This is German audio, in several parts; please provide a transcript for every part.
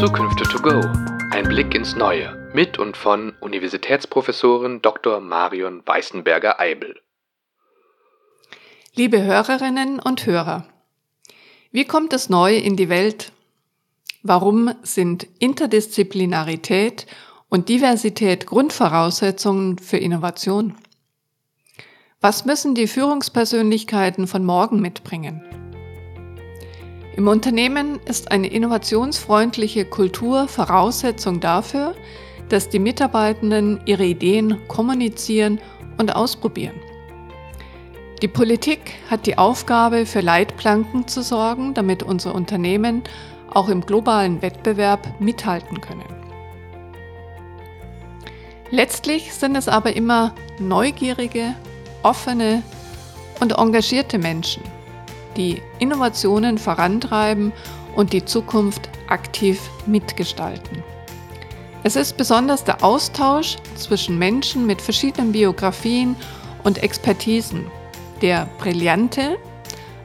Zukünfte to go. Ein Blick ins Neue mit und von Universitätsprofessorin Dr. Marion Weißenberger-Eibel. Liebe Hörerinnen und Hörer, wie kommt das Neue in die Welt? Warum sind Interdisziplinarität und Diversität Grundvoraussetzungen für Innovation? Was müssen die Führungspersönlichkeiten von morgen mitbringen? Im Unternehmen ist eine innovationsfreundliche Kultur Voraussetzung dafür, dass die Mitarbeitenden ihre Ideen kommunizieren und ausprobieren. Die Politik hat die Aufgabe, für Leitplanken zu sorgen, damit unsere Unternehmen auch im globalen Wettbewerb mithalten können. Letztlich sind es aber immer neugierige, offene und engagierte Menschen, die Innovationen vorantreiben und die Zukunft aktiv mitgestalten. Es ist besonders der Austausch zwischen Menschen mit verschiedenen Biografien und Expertisen, der brillante,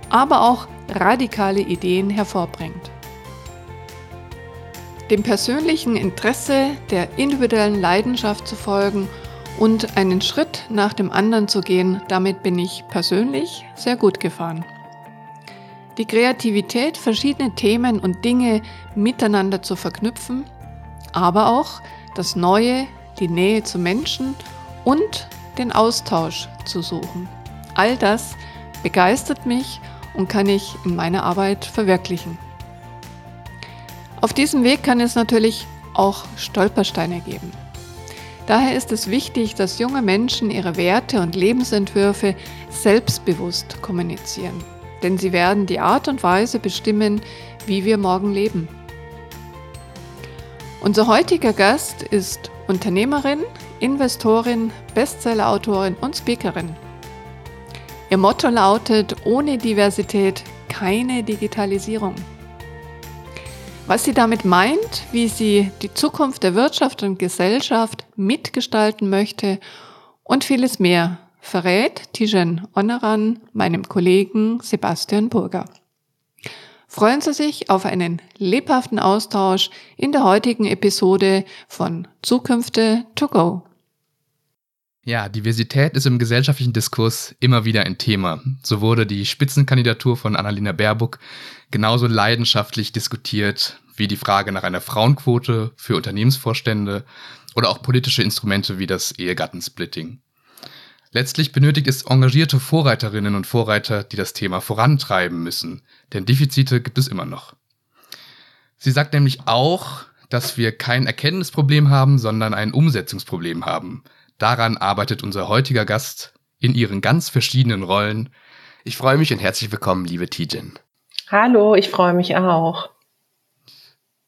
aber auch radikale Ideen hervorbringt. Dem persönlichen Interesse der individuellen Leidenschaft zu folgen und einen Schritt nach dem anderen zu gehen, damit bin ich persönlich sehr gut gefahren. Die Kreativität, verschiedene Themen und Dinge miteinander zu verknüpfen, aber auch das Neue, die Nähe zu Menschen und den Austausch zu suchen. All das begeistert mich und kann ich in meiner Arbeit verwirklichen. Auf diesem Weg kann es natürlich auch Stolpersteine geben. Daher ist es wichtig, dass junge Menschen ihre Werte und Lebensentwürfe selbstbewusst kommunizieren. Denn sie werden die Art und Weise bestimmen, wie wir morgen leben. Unser heutiger Gast ist Unternehmerin, Investorin, Bestsellerautorin und Speakerin. Ihr Motto lautet, ohne Diversität keine Digitalisierung. Was sie damit meint, wie sie die Zukunft der Wirtschaft und Gesellschaft mitgestalten möchte und vieles mehr, verrät Tijen Oneran meinem Kollegen Sebastian Burger. Freuen Sie sich auf einen lebhaften Austausch in der heutigen Episode von Zukünfte to go. Ja, Diversität ist im gesellschaftlichen Diskurs immer wieder ein Thema. So wurde die Spitzenkandidatur von Annalena Baerbock genauso leidenschaftlich diskutiert wie die Frage nach einer Frauenquote für Unternehmensvorstände oder auch politische Instrumente wie das Ehegattensplitting. Letztlich benötigt es engagierte Vorreiterinnen und Vorreiter, die das Thema vorantreiben müssen, denn Defizite gibt es immer noch. Sie sagt nämlich auch, dass wir kein Erkenntnisproblem haben, sondern ein Umsetzungsproblem haben, Daran arbeitet unser heutiger Gast in ihren ganz verschiedenen Rollen. Ich freue mich und herzlich willkommen, liebe Tijen. Hallo, ich freue mich auch.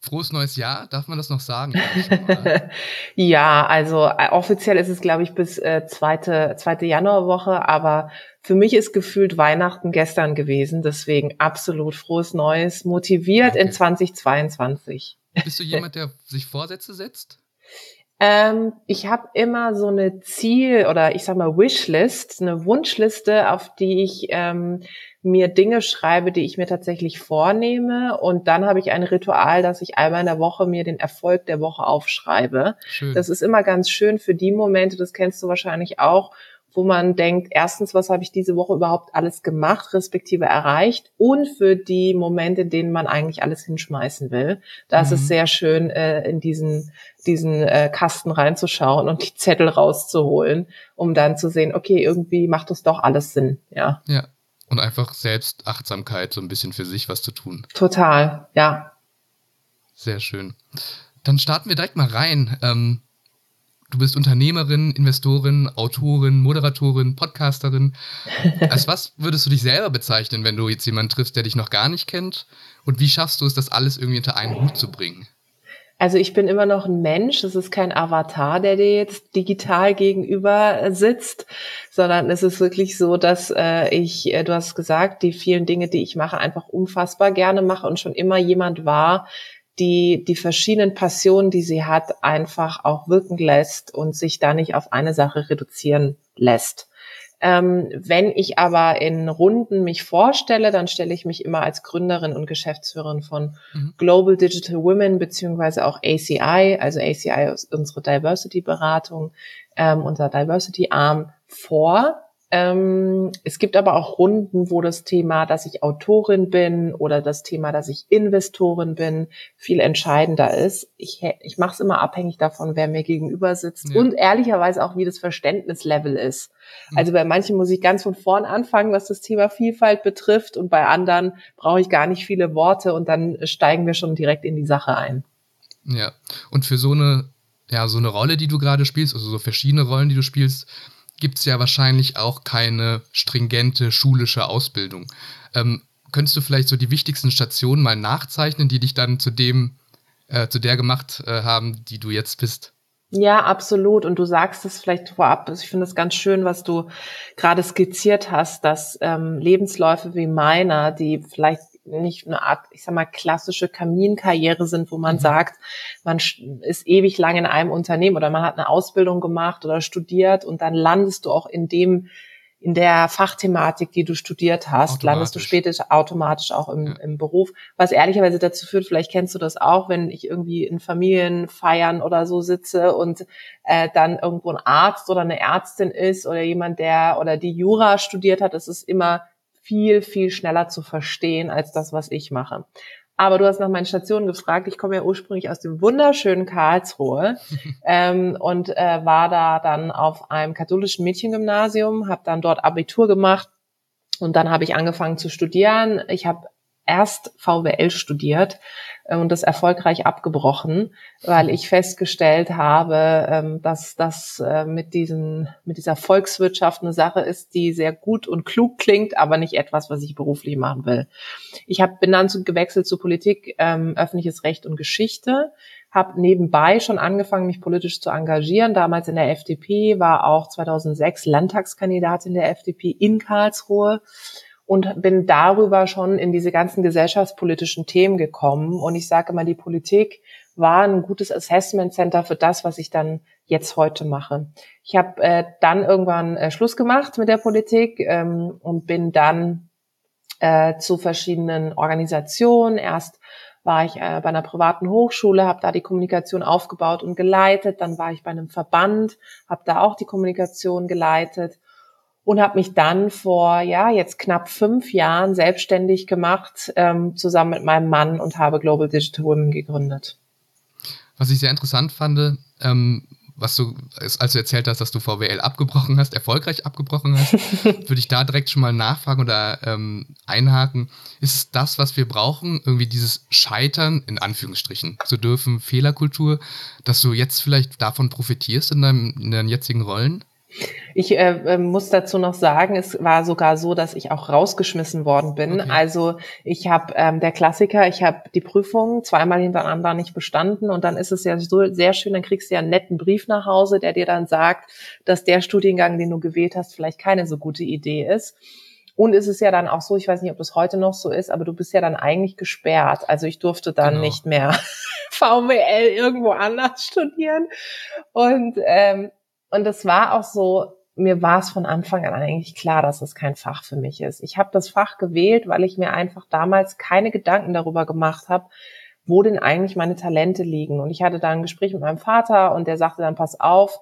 Frohes neues Jahr, darf man das noch sagen? ja, also äh, offiziell ist es, glaube ich, bis äh, zweite, zweite Januarwoche, aber für mich ist gefühlt Weihnachten gestern gewesen, deswegen absolut frohes Neues, motiviert okay. in 2022. Bist du jemand, der sich Vorsätze setzt? Ähm, ich habe immer so eine Ziel- oder ich sag mal Wishlist, eine Wunschliste, auf die ich ähm, mir Dinge schreibe, die ich mir tatsächlich vornehme. Und dann habe ich ein Ritual, dass ich einmal in der Woche mir den Erfolg der Woche aufschreibe. Schön. Das ist immer ganz schön für die Momente, das kennst du wahrscheinlich auch, wo man denkt, erstens, was habe ich diese Woche überhaupt alles gemacht, respektive erreicht und für die Momente, in denen man eigentlich alles hinschmeißen will. Da mhm. ist es mhm. sehr schön, äh, in diesen, diesen äh, Kasten reinzuschauen und die Zettel rauszuholen, um dann zu sehen, okay, irgendwie macht das doch alles Sinn, ja. Ja. Und einfach Selbstachtsamkeit, so ein bisschen für sich was zu tun. Total, ja. Sehr schön. Dann starten wir direkt mal rein. Ähm, Du bist Unternehmerin, Investorin, Autorin, Moderatorin, Podcasterin. Als was würdest du dich selber bezeichnen, wenn du jetzt jemanden triffst, der dich noch gar nicht kennt? Und wie schaffst du es, das alles irgendwie unter einen Hut zu bringen? Also ich bin immer noch ein Mensch, es ist kein Avatar, der dir jetzt digital gegenüber sitzt, sondern es ist wirklich so, dass äh, ich, äh, du hast gesagt, die vielen Dinge, die ich mache, einfach unfassbar gerne mache und schon immer jemand war, die die verschiedenen Passionen, die sie hat, einfach auch wirken lässt und sich da nicht auf eine Sache reduzieren lässt. Ähm, wenn ich aber in Runden mich vorstelle, dann stelle ich mich immer als Gründerin und Geschäftsführerin von mhm. Global Digital Women beziehungsweise auch ACI. Also ACI ist unsere Diversity-Beratung, ähm, unser Diversity-Arm vor. Ähm, es gibt aber auch Runden, wo das Thema, dass ich Autorin bin oder das Thema, dass ich Investorin bin, viel entscheidender ist. Ich, ich mache es immer abhängig davon, wer mir gegenüber sitzt ja. und ehrlicherweise auch, wie das Verständnislevel ist. Mhm. Also bei manchen muss ich ganz von vorn anfangen, was das Thema Vielfalt betrifft und bei anderen brauche ich gar nicht viele Worte und dann steigen wir schon direkt in die Sache ein. Ja, und für so eine, ja, so eine Rolle, die du gerade spielst, also so verschiedene Rollen, die du spielst, gibt es ja wahrscheinlich auch keine stringente schulische Ausbildung. Ähm, könntest du vielleicht so die wichtigsten Stationen mal nachzeichnen, die dich dann zu dem, äh, zu der gemacht äh, haben, die du jetzt bist? Ja, absolut. Und du sagst es vielleicht vorab. Ich finde es ganz schön, was du gerade skizziert hast, dass ähm, Lebensläufe wie meiner, die vielleicht nicht eine Art, ich sag mal, klassische Kaminkarriere sind, wo man mhm. sagt, man ist ewig lang in einem Unternehmen oder man hat eine Ausbildung gemacht oder studiert und dann landest du auch in dem, in der Fachthematik, die du studiert hast, landest du später automatisch auch im, ja. im Beruf. Was ehrlicherweise dazu führt, vielleicht kennst du das auch, wenn ich irgendwie in Familienfeiern oder so sitze und äh, dann irgendwo ein Arzt oder eine Ärztin ist oder jemand, der oder die Jura studiert hat, das ist immer viel, viel schneller zu verstehen als das, was ich mache. Aber du hast nach meinen Stationen gefragt. Ich komme ja ursprünglich aus dem wunderschönen Karlsruhe ähm, und äh, war da dann auf einem katholischen Mädchengymnasium, habe dann dort Abitur gemacht und dann habe ich angefangen zu studieren. Ich habe erst VWL studiert und das erfolgreich abgebrochen, weil ich festgestellt habe, ähm, dass das äh, mit diesen, mit dieser Volkswirtschaft eine Sache ist, die sehr gut und klug klingt, aber nicht etwas, was ich beruflich machen will. Ich habe bin dann gewechselt zu Politik, ähm, öffentliches Recht und Geschichte, habe nebenbei schon angefangen, mich politisch zu engagieren. Damals in der FDP, war auch 2006 Landtagskandidatin der FDP in Karlsruhe und bin darüber schon in diese ganzen gesellschaftspolitischen Themen gekommen. Und ich sage mal, die Politik war ein gutes Assessment Center für das, was ich dann jetzt heute mache. Ich habe äh, dann irgendwann äh, Schluss gemacht mit der Politik ähm, und bin dann äh, zu verschiedenen Organisationen. Erst war ich äh, bei einer privaten Hochschule, habe da die Kommunikation aufgebaut und geleitet. Dann war ich bei einem Verband, habe da auch die Kommunikation geleitet und habe mich dann vor ja jetzt knapp fünf Jahren selbstständig gemacht ähm, zusammen mit meinem Mann und habe Global Digital Women gegründet. Was ich sehr interessant fand, ähm, was du, als du erzählt hast, dass du VWL abgebrochen hast, erfolgreich abgebrochen hast, würde ich da direkt schon mal nachfragen oder ähm, einhaken. Ist es das, was wir brauchen, irgendwie dieses Scheitern, in Anführungsstrichen, zu dürfen, Fehlerkultur, dass du jetzt vielleicht davon profitierst in, deinem, in deinen jetzigen Rollen? Ich äh, äh, muss dazu noch sagen, es war sogar so, dass ich auch rausgeschmissen worden bin. Okay. Also ich habe ähm, der Klassiker, ich habe die Prüfung zweimal hintereinander nicht bestanden und dann ist es ja so sehr schön, dann kriegst du ja einen netten Brief nach Hause, der dir dann sagt, dass der Studiengang, den du gewählt hast, vielleicht keine so gute Idee ist. Und es ist ja dann auch so, ich weiß nicht, ob das heute noch so ist, aber du bist ja dann eigentlich gesperrt. Also ich durfte dann genau. nicht mehr VWL irgendwo anders studieren. Und ähm, und es war auch so, mir war es von Anfang an eigentlich klar, dass es kein Fach für mich ist. Ich habe das Fach gewählt, weil ich mir einfach damals keine Gedanken darüber gemacht habe, wo denn eigentlich meine Talente liegen. Und ich hatte da ein Gespräch mit meinem Vater und der sagte dann, pass auf,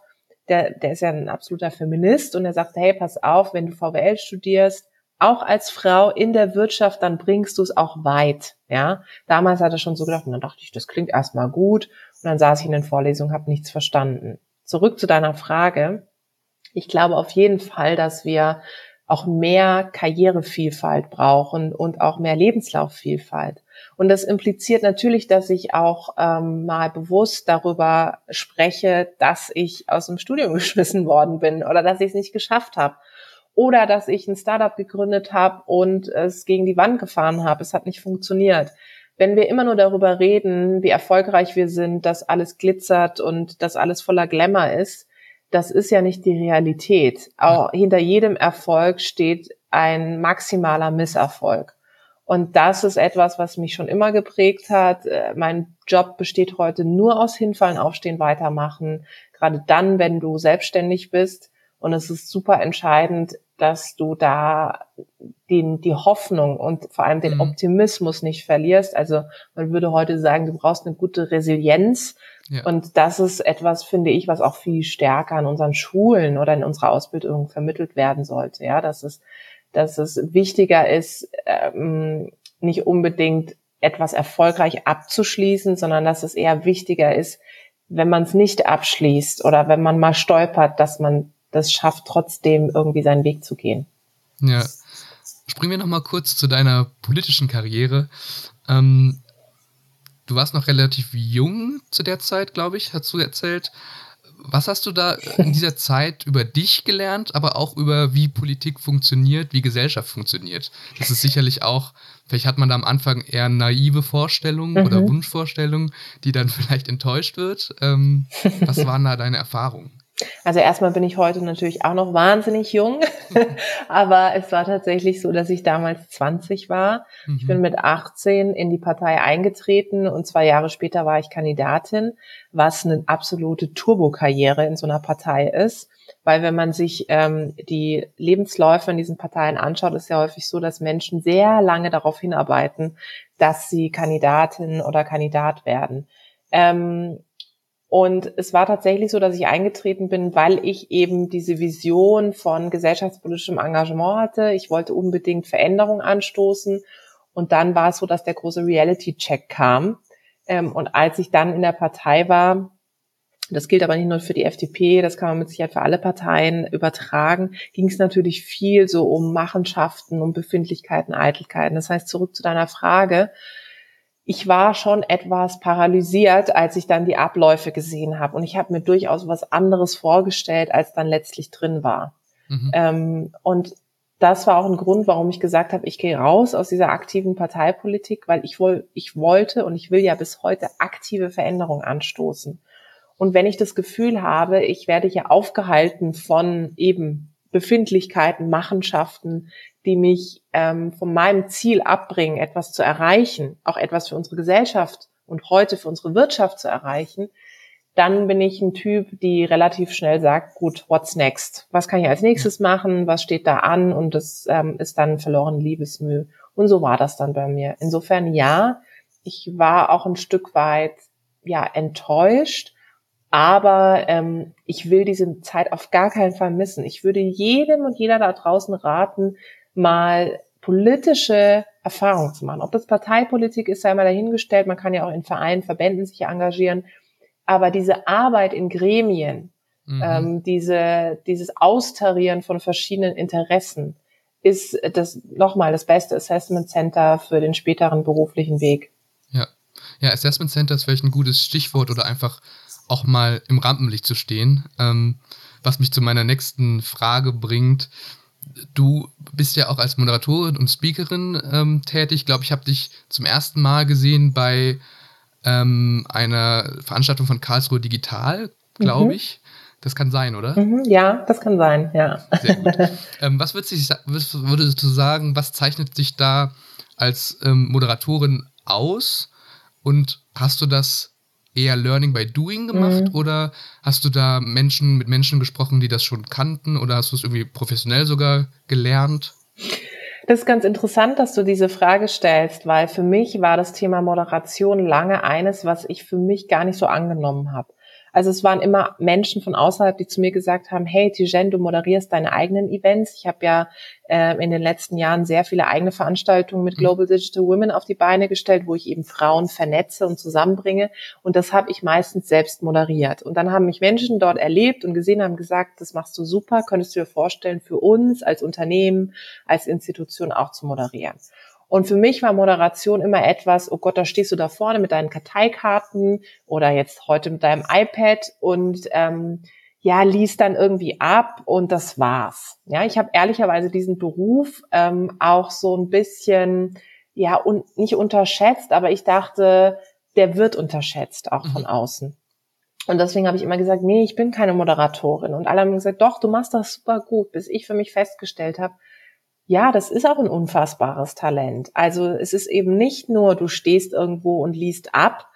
der, der ist ja ein absoluter Feminist und er sagte, hey, pass auf, wenn du VWL studierst, auch als Frau in der Wirtschaft, dann bringst du es auch weit. Ja, damals hat er schon so gedacht, und dann dachte ich, das klingt erstmal gut. Und dann saß ich in den Vorlesungen, habe nichts verstanden zurück zu deiner Frage. Ich glaube auf jeden Fall, dass wir auch mehr Karrierevielfalt brauchen und auch mehr Lebenslaufvielfalt. Und das impliziert natürlich, dass ich auch ähm, mal bewusst darüber spreche, dass ich aus dem Studium geschmissen worden bin oder dass ich es nicht geschafft habe. Oder dass ich ein Startup gegründet habe und es gegen die Wand gefahren habe. Es hat nicht funktioniert wenn wir immer nur darüber reden, wie erfolgreich wir sind, dass alles glitzert und dass alles voller Glamour ist, das ist ja nicht die Realität. Auch hinter jedem Erfolg steht ein maximaler Misserfolg. Und das ist etwas, was mich schon immer geprägt hat. Äh, mein Job besteht heute nur aus Hinfallen, Aufstehen, Weitermachen. Gerade dann, wenn du selbstständig bist. Und es ist super entscheidend, dass du da den, die Hoffnung und vor allem den mhm. Optimismus nicht verlierst. Also man würde heute sagen, du brauchst eine gute Resilienz. Ja. Und das ist etwas, finde ich, was auch viel stärker an unseren Schulen oder in unserer Ausbildung vermittelt werden sollte. Ja, dass es, dass es wichtiger ist, ähm, nicht unbedingt etwas erfolgreich abzuschließen, sondern dass es eher wichtiger ist, wenn man es nicht abschließt oder wenn man mal stolpert, dass man das schafft, trotzdem irgendwie seinen Weg zu gehen. Ja. Springen wir noch mal kurz zu deiner politischen Karriere. Ähm, du warst noch relativ jung zu der Zeit, glaube ich, hast du erzählt. Was hast du da in dieser Zeit über dich gelernt, aber auch über wie Politik funktioniert, wie Gesellschaft funktioniert? Das ist sicherlich auch, vielleicht hat man da am Anfang eher naive Vorstellungen mhm. oder Wunschvorstellungen, die dann vielleicht enttäuscht wird. Ähm, was waren da deine Erfahrungen? Also erstmal bin ich heute natürlich auch noch wahnsinnig jung, aber es war tatsächlich so, dass ich damals 20 war. Mhm. Ich bin mhm. mit 18 in die Partei eingetreten und zwei Jahre später war ich Kandidatin, was eine absolute Turbokarriere in so einer Partei ist. Weil wenn man sich ähm, die Lebensläufe in diesen Parteien anschaut, ist ja häufig so, dass Menschen sehr lange darauf hinarbeiten, dass sie Kandidatin oder Kandidat werden. Ähm, und es war tatsächlich so, dass ich eingetreten bin, weil ich eben diese Vision von gesellschaftspolitischem Engagement hatte. Ich wollte unbedingt Veränderung anstoßen. Und dann war es so, dass der große Reality-Check kam. Ähm, und als ich dann in der Partei war, das gilt aber nicht nur für die FDP, das kann man mit Sicherheit für alle Parteien übertragen, ging es natürlich viel so um Machenschaften, um Befindlichkeiten, Eitelkeiten. Das heißt, zurück zu deiner Frage, ich war schon etwas paralysiert, als ich dann die Abläufe gesehen habe. Und ich habe mir durchaus was anderes vorgestellt, als dann letztlich drin war. Mhm. Ähm, und das war auch ein Grund, warum ich gesagt habe, ich gehe raus aus dieser aktiven Parteipolitik, weil ich, woll, ich wollte und ich will ja bis heute aktive Veränderungen anstoßen. Und wenn ich das Gefühl habe, ich werde hier aufgehalten von eben Befindlichkeiten, Machenschaften, die mich ähm, von meinem Ziel abbringen, etwas zu erreichen, auch etwas für unsere Gesellschaft und heute für unsere Wirtschaft zu erreichen, dann bin ich ein Typ, die relativ schnell sagt, gut, what's next? Was kann ich als nächstes machen? Was steht da an? Und das ähm, ist dann verloren Liebesmühe. Und so war das dann bei mir. Insofern ja, ich war auch ein Stück weit ja enttäuscht, aber ähm, ich will diese Zeit auf gar keinen Fall missen. Ich würde jedem und jeder da draußen raten, mal politische Erfahrungen zu machen. Ob das Parteipolitik ist, sei mal dahingestellt. Man kann ja auch in Vereinen, Verbänden sich engagieren. Aber diese Arbeit in Gremien, mhm. ähm, diese, dieses Austarieren von verschiedenen Interessen, ist das nochmal das beste Assessment Center für den späteren beruflichen Weg. Ja, ja, Assessment Center ist vielleicht ein gutes Stichwort oder einfach auch mal im Rampenlicht zu stehen. Ähm, was mich zu meiner nächsten Frage bringt. Du bist ja auch als Moderatorin und Speakerin ähm, tätig. Ich glaube, ich habe dich zum ersten Mal gesehen bei ähm, einer Veranstaltung von Karlsruhe Digital, glaube mhm. ich. Das kann sein, oder? Mhm, ja, das kann sein, ja. Sehr gut. ähm, was würdest du, würdest du sagen, was zeichnet sich da als ähm, Moderatorin aus? Und hast du das eher Learning by Doing gemacht mhm. oder hast du da Menschen mit Menschen gesprochen, die das schon kannten oder hast du es irgendwie professionell sogar gelernt? Das ist ganz interessant, dass du diese Frage stellst, weil für mich war das Thema Moderation lange eines, was ich für mich gar nicht so angenommen habe. Also es waren immer Menschen von außerhalb, die zu mir gesagt haben, hey Tijen, du moderierst deine eigenen Events. Ich habe ja äh, in den letzten Jahren sehr viele eigene Veranstaltungen mit mhm. Global Digital Women auf die Beine gestellt, wo ich eben Frauen vernetze und zusammenbringe. Und das habe ich meistens selbst moderiert. Und dann haben mich Menschen dort erlebt und gesehen, haben gesagt, das machst du super, könntest du dir vorstellen, für uns als Unternehmen, als Institution auch zu moderieren. Und für mich war Moderation immer etwas, oh Gott, da stehst du da vorne mit deinen Karteikarten oder jetzt heute mit deinem iPad und ähm, ja, liest dann irgendwie ab und das war's. Ja, ich habe ehrlicherweise diesen Beruf ähm, auch so ein bisschen, ja, un nicht unterschätzt, aber ich dachte, der wird unterschätzt, auch von mhm. außen. Und deswegen habe ich immer gesagt, nee, ich bin keine Moderatorin. Und alle haben gesagt, doch, du machst das super gut, bis ich für mich festgestellt habe, ja, das ist auch ein unfassbares Talent. Also es ist eben nicht nur, du stehst irgendwo und liest ab,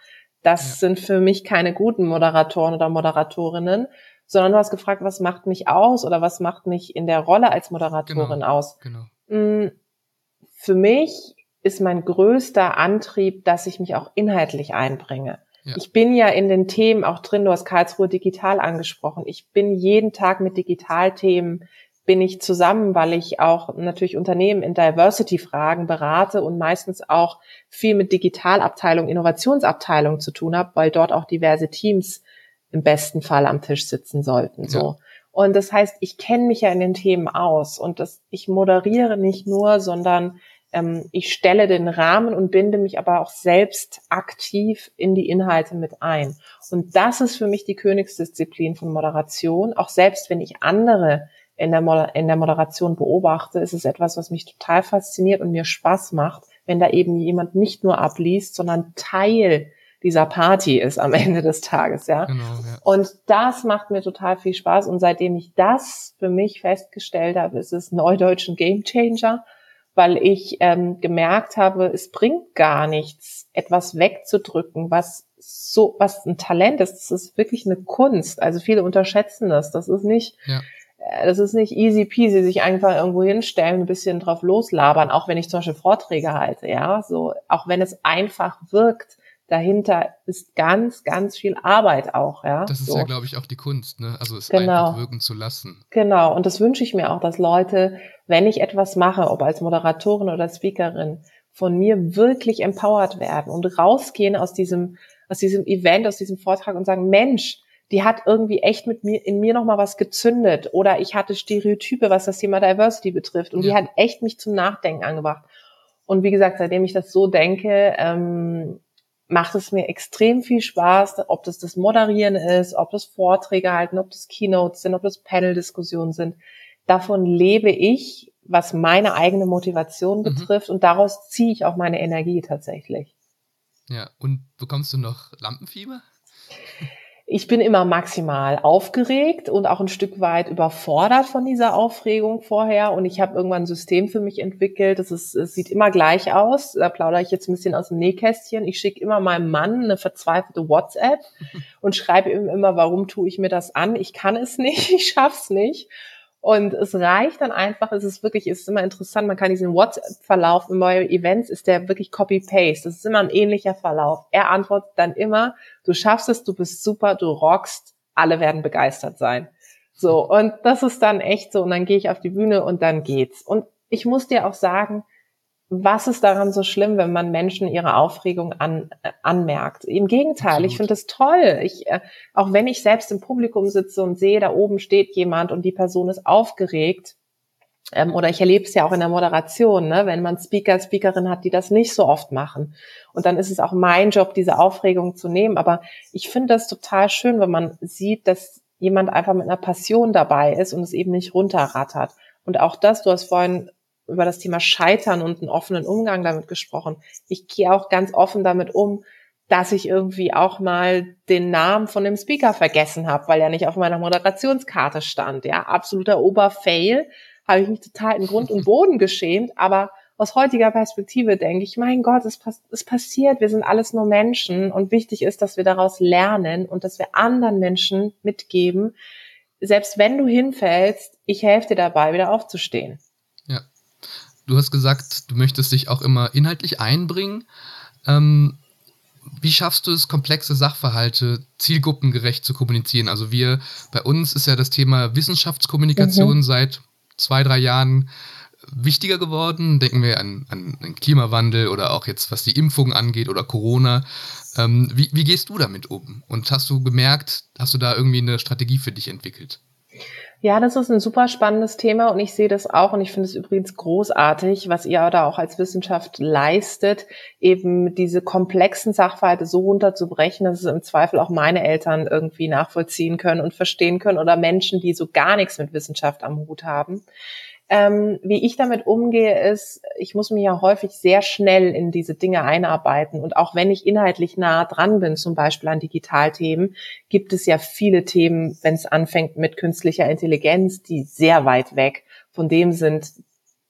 Das ja. sind für mich keine guten Moderatoren oder Moderatorinnen, sondern du hast gefragt, was macht mich aus oder was macht mich in der Rolle als Moderatorin genau, aus? Genau. Mm, für mich ist mein größter Antrieb, dass ich mich auch inhaltlich einbringe. Ja. Ich bin ja in den Themen auch drin, du hast Karlsruhe digital angesprochen. Ich bin jeden Tag mit Digitalthemen bin ich zusammen, weil ich auch natürlich Unternehmen in Diversity-Fragen berate und meistens auch viel mit Digitalabteilung, Innovationsabteilung zu tun habe, weil dort auch diverse Teams im besten Fall am Tisch sitzen sollten. So. Ja. Und das heißt, ich kenne mich ja in den Themen aus und das, ich moderiere nicht nur, sondern ähm, ich stelle den Rahmen und binde mich aber auch selbst aktiv in die Inhalte mit ein. Und das ist für mich die Königsdisziplin von Moderation. Auch selbst wenn ich andere in der, in der Moderation beobachte, ist es etwas, was mich total fasziniert und mir Spaß macht, wenn da eben jemand nicht nur abliest, sondern Teil dieser Party ist am Ende des Tages, ja. Genau, ja. Und das macht mir total viel Spaß. Und seitdem ich das für mich festgestellt habe, ist es neudeutschen Game Changer weil ich ähm, gemerkt habe, es bringt gar nichts, etwas wegzudrücken, was so, was ein Talent ist. Das ist wirklich eine Kunst. Also viele unterschätzen das. Das ist nicht, ja. Äh, das ist nicht easy peasy, sich einfach irgendwo hinstellen, ein bisschen drauf loslabern, auch wenn ich zum Beispiel Vorträge halte, ja, so, auch wenn es einfach wirkt, dahinter ist ganz, ganz viel Arbeit auch, ja. Das ist so. ja, glaube ich, auch die Kunst, ne? Also es genau. einfach wirken zu lassen. Genau. Und das wünsche ich mir auch, dass Leute, wenn ich etwas mache, ob als Moderatorin oder Speakerin, von mir wirklich empowered werden und rausgehen aus diesem, aus diesem Event, aus diesem Vortrag und sagen, Mensch, die hat irgendwie echt mit mir, in mir nochmal was gezündet oder ich hatte Stereotype, was das Thema Diversity betrifft und ja. die hat echt mich zum Nachdenken angebracht. Und wie gesagt, seitdem ich das so denke, ähm, macht es mir extrem viel Spaß, ob das das Moderieren ist, ob das Vorträge halten, ob das Keynotes sind, ob das Panel-Diskussionen sind. Davon lebe ich, was meine eigene Motivation mhm. betrifft und daraus ziehe ich auch meine Energie tatsächlich. Ja, und bekommst du noch Lampenfieber? ich bin immer maximal aufgeregt und auch ein Stück weit überfordert von dieser Aufregung vorher. Und ich habe irgendwann ein System für mich entwickelt. Das, ist, es sieht immer gleich aus. Da plaudere ich jetzt ein bisschen aus dem Nähkästchen. Ich schicke immer meinem Mann eine verzweifelte WhatsApp und schreibe ihm immer, warum tue ich mir das an? Ich kann es nicht, ich schaff's nicht. Und es reicht dann einfach, es ist wirklich, es ist immer interessant, man kann diesen WhatsApp-Verlauf in neue Events, ist der wirklich Copy-Paste. Das ist immer ein ähnlicher Verlauf. Er antwortet dann immer, du schaffst es, du bist super, du rockst, alle werden begeistert sein. So, und das ist dann echt so, und dann gehe ich auf die Bühne und dann geht's. Und ich muss dir auch sagen, was ist daran so schlimm, wenn man Menschen ihre Aufregung an, äh, anmerkt? Im Gegenteil, Absolut. ich finde das toll. Ich, äh, auch wenn ich selbst im Publikum sitze und sehe, da oben steht jemand und die Person ist aufgeregt, ähm, oder ich erlebe es ja auch in der Moderation, ne, wenn man Speaker, Speakerin hat, die das nicht so oft machen. Und dann ist es auch mein Job, diese Aufregung zu nehmen. Aber ich finde das total schön, wenn man sieht, dass jemand einfach mit einer Passion dabei ist und es eben nicht runterrattert. Und auch das, du hast vorhin über das Thema Scheitern und einen offenen Umgang damit gesprochen. Ich gehe auch ganz offen damit um, dass ich irgendwie auch mal den Namen von dem Speaker vergessen habe, weil er nicht auf meiner Moderationskarte stand. Ja, absoluter Oberfail. Habe ich mich total in Grund und Boden geschämt, aber aus heutiger Perspektive denke ich, mein Gott, es, pass es passiert, wir sind alles nur Menschen und wichtig ist, dass wir daraus lernen und dass wir anderen Menschen mitgeben, selbst wenn du hinfällst, ich helfe dir dabei, wieder aufzustehen. Du hast gesagt, du möchtest dich auch immer inhaltlich einbringen. Ähm, wie schaffst du es, komplexe Sachverhalte zielgruppengerecht zu kommunizieren? Also wir, bei uns ist ja das Thema Wissenschaftskommunikation mhm. seit zwei, drei Jahren wichtiger geworden. Denken wir an, an, den Klimawandel oder auch jetzt, was die Impfung angeht oder Corona. Ähm, wie, wie gehst du damit um? Und hast du gemerkt, hast du da irgendwie eine Strategie für dich entwickelt? Ja, das ist ein super spannendes Thema und ich sehe das auch und ich finde es übrigens großartig, was ihr da auch als Wissenschaft leistet, eben diese komplexen Sachverhalte so runterzubrechen, dass es im Zweifel auch meine Eltern irgendwie nachvollziehen können und verstehen können oder Menschen, die so gar nichts mit Wissenschaft am Hut haben. Ähm, wie ich damit umgehe, ist, ich muss mich ja häufig sehr schnell in diese Dinge einarbeiten. Und auch wenn ich inhaltlich nah dran bin, zum Beispiel an Digitalthemen, gibt es ja viele Themen, wenn es anfängt mit künstlicher Intelligenz, die sehr weit weg von dem sind,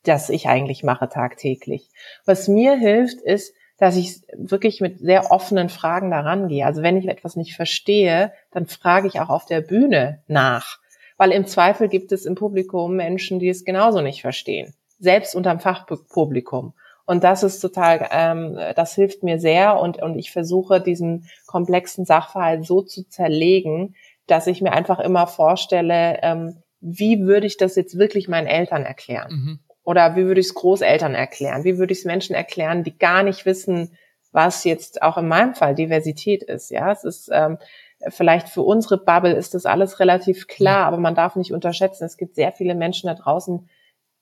das ich eigentlich mache tagtäglich. Was mir hilft, ist, dass ich wirklich mit sehr offenen Fragen daran gehe. Also wenn ich etwas nicht verstehe, dann frage ich auch auf der Bühne nach. Weil im Zweifel gibt es im Publikum Menschen, die es genauso nicht verstehen. Selbst unterm Fachpublikum. Und das ist total, ähm, das hilft mir sehr und, und ich versuche diesen komplexen Sachverhalt so zu zerlegen, dass ich mir einfach immer vorstelle, ähm, wie würde ich das jetzt wirklich meinen Eltern erklären? Mhm. Oder wie würde ich es Großeltern erklären? Wie würde ich es Menschen erklären, die gar nicht wissen, was jetzt auch in meinem Fall Diversität ist? Ja, es ist ähm, vielleicht für unsere Bubble ist das alles relativ klar, aber man darf nicht unterschätzen, es gibt sehr viele Menschen da draußen,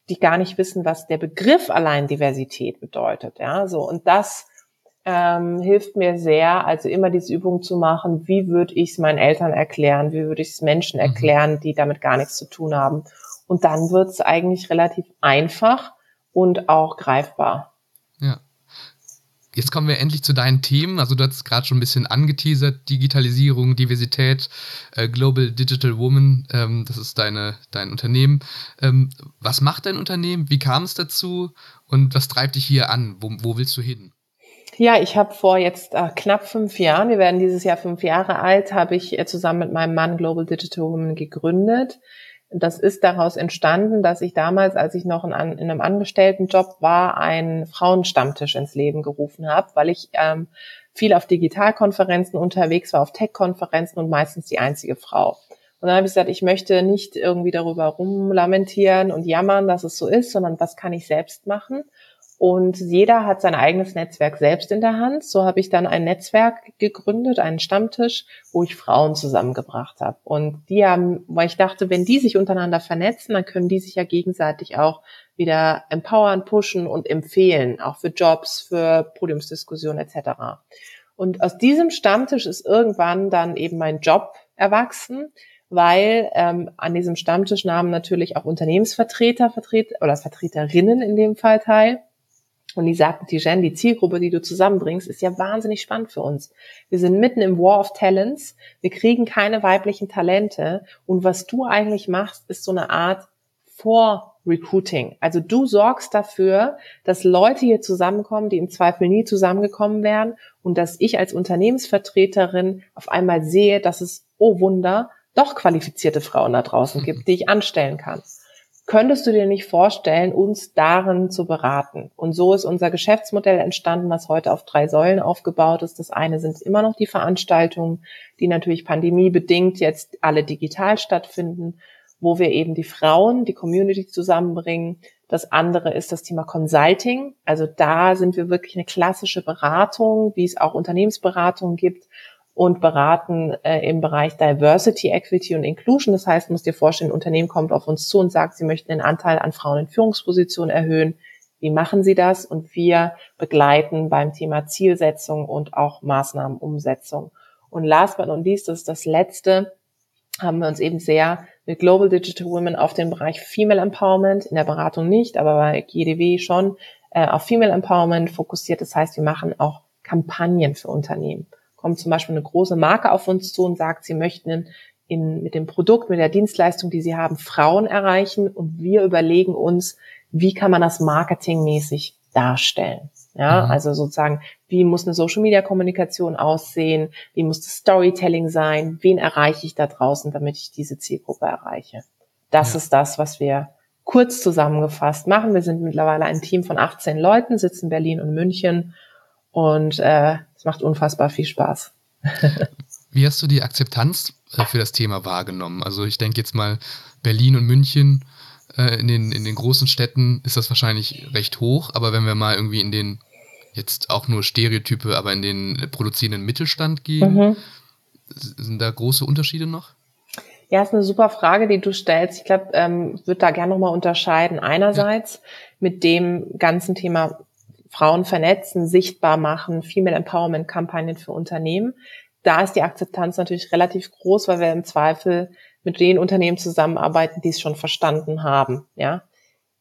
die gar nicht wissen, was der Begriff allein Diversität bedeutet. Ja, so und das ähm, hilft mir sehr, also immer diese Übung zu machen, wie würde ich es meinen Eltern erklären, wie würde ich es Menschen mhm. erklären, die damit gar nichts zu tun haben. Und dann wird es eigentlich relativ einfach und auch greifbar. Ja. Jetzt kommen wir endlich zu deinen Themen. Also du hast gerade schon ein bisschen angeteasert, Digitalisierung, Diversität, äh, Global Digital Woman, ähm, das ist deine, dein Unternehmen. Ähm, was macht dein Unternehmen? Wie kam es dazu? Und was treibt dich hier an? Wo, wo willst du hin? Ja, ich habe vor jetzt äh, knapp fünf Jahren, wir werden dieses Jahr fünf Jahre alt, habe ich äh, zusammen mit meinem Mann Global Digital Woman gegründet. Das ist daraus entstanden, dass ich damals, als ich noch in, in einem Angestelltenjob war, einen Frauenstammtisch ins Leben gerufen habe, weil ich ähm, viel auf Digitalkonferenzen unterwegs war, auf Tech-Konferenzen und meistens die einzige Frau. Und dann habe ich gesagt, ich möchte nicht irgendwie darüber rumlamentieren und jammern, dass es so ist, sondern was kann ich selbst machen? Und jeder hat sein eigenes Netzwerk selbst in der Hand. So habe ich dann ein Netzwerk gegründet, einen Stammtisch, wo ich Frauen zusammengebracht habe. Und die haben, weil ich dachte, wenn die sich untereinander vernetzen, dann können die sich ja gegenseitig auch wieder empowern, pushen und empfehlen, auch für Jobs, für Podiumsdiskussionen etc. Und aus diesem Stammtisch ist irgendwann dann eben mein Job erwachsen, weil ähm, an diesem Stammtisch nahmen natürlich auch Unternehmensvertreter vertret oder Vertreterinnen in dem Fall teil. Und die sagten, die Jen, die Zielgruppe, die du zusammenbringst, ist ja wahnsinnig spannend für uns. Wir sind mitten im War of Talents. Wir kriegen keine weiblichen Talente. Und was du eigentlich machst, ist so eine Art Vor-Recruiting. Also du sorgst dafür, dass Leute hier zusammenkommen, die im Zweifel nie zusammengekommen wären und dass ich als Unternehmensvertreterin auf einmal sehe, dass es, oh Wunder, doch qualifizierte Frauen da draußen gibt, die ich anstellen kann könntest du dir nicht vorstellen, uns darin zu beraten? Und so ist unser Geschäftsmodell entstanden, was heute auf drei Säulen aufgebaut ist. Das eine sind immer noch die Veranstaltungen, die natürlich pandemiebedingt jetzt alle digital stattfinden, wo wir eben die Frauen, die Community zusammenbringen. Das andere ist das Thema Consulting. Also da sind wir wirklich eine klassische Beratung, wie es auch Unternehmensberatungen gibt und beraten äh, im Bereich Diversity, Equity und Inclusion. Das heißt, muss dir vorstellen, ein Unternehmen kommt auf uns zu und sagt, sie möchten den Anteil an Frauen in Führungspositionen erhöhen. Wie machen sie das? Und wir begleiten beim Thema Zielsetzung und auch Maßnahmenumsetzung. Und last but not least, das ist das letzte, haben wir uns eben sehr mit Global Digital Women auf den Bereich Female Empowerment, in der Beratung nicht, aber bei GDW schon, äh, auf Female Empowerment fokussiert. Das heißt, wir machen auch Kampagnen für Unternehmen kommt zum Beispiel eine große Marke auf uns zu und sagt, sie möchten in, mit dem Produkt, mit der Dienstleistung, die sie haben, Frauen erreichen und wir überlegen uns, wie kann man das marketingmäßig darstellen. Ja, mhm. also sozusagen, wie muss eine Social Media Kommunikation aussehen? Wie muss das Storytelling sein? Wen erreiche ich da draußen, damit ich diese Zielgruppe erreiche? Das ja. ist das, was wir kurz zusammengefasst machen. Wir sind mittlerweile ein Team von 18 Leuten, sitzen in Berlin und München und äh, es macht unfassbar viel Spaß. Wie hast du die Akzeptanz äh, für das Thema wahrgenommen? Also ich denke jetzt mal Berlin und München, äh, in, den, in den großen Städten ist das wahrscheinlich recht hoch, aber wenn wir mal irgendwie in den, jetzt auch nur Stereotype, aber in den produzierenden Mittelstand gehen, mhm. sind da große Unterschiede noch? Ja, ist eine super Frage, die du stellst. Ich glaube, ähm, würde da gerne nochmal unterscheiden. Einerseits ja. mit dem ganzen Thema Frauen vernetzen, sichtbar machen, Female Empowerment Kampagnen für Unternehmen. Da ist die Akzeptanz natürlich relativ groß, weil wir im Zweifel mit den Unternehmen zusammenarbeiten, die es schon verstanden haben, ja.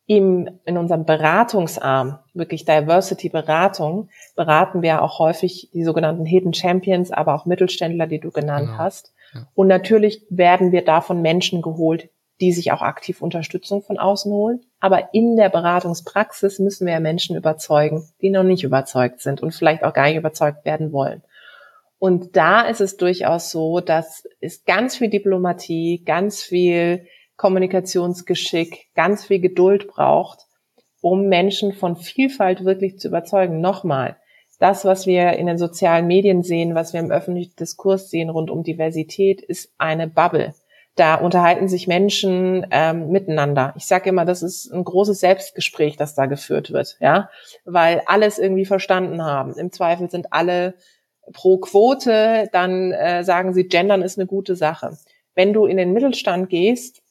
Im, in unserem Beratungsarm, wirklich Diversity Beratung, beraten wir auch häufig die sogenannten Hidden Champions, aber auch Mittelständler, die du genannt genau. hast. Und natürlich werden wir davon Menschen geholt, die sich auch aktiv Unterstützung von außen holen. Aber in der Beratungspraxis müssen wir Menschen überzeugen, die noch nicht überzeugt sind und vielleicht auch gar nicht überzeugt werden wollen. Und da ist es durchaus so, dass es ganz viel Diplomatie, ganz viel Kommunikationsgeschick, ganz viel Geduld braucht, um Menschen von Vielfalt wirklich zu überzeugen. Nochmal, das, was wir in den sozialen Medien sehen, was wir im öffentlichen Diskurs sehen rund um Diversität, ist eine Bubble. Da unterhalten sich Menschen ähm, miteinander. Ich sage immer, das ist ein großes Selbstgespräch, das da geführt wird, ja, weil alles irgendwie verstanden haben. Im Zweifel sind alle pro Quote, dann äh, sagen sie, Gendern ist eine gute Sache. Wenn du in den Mittelstand gehst,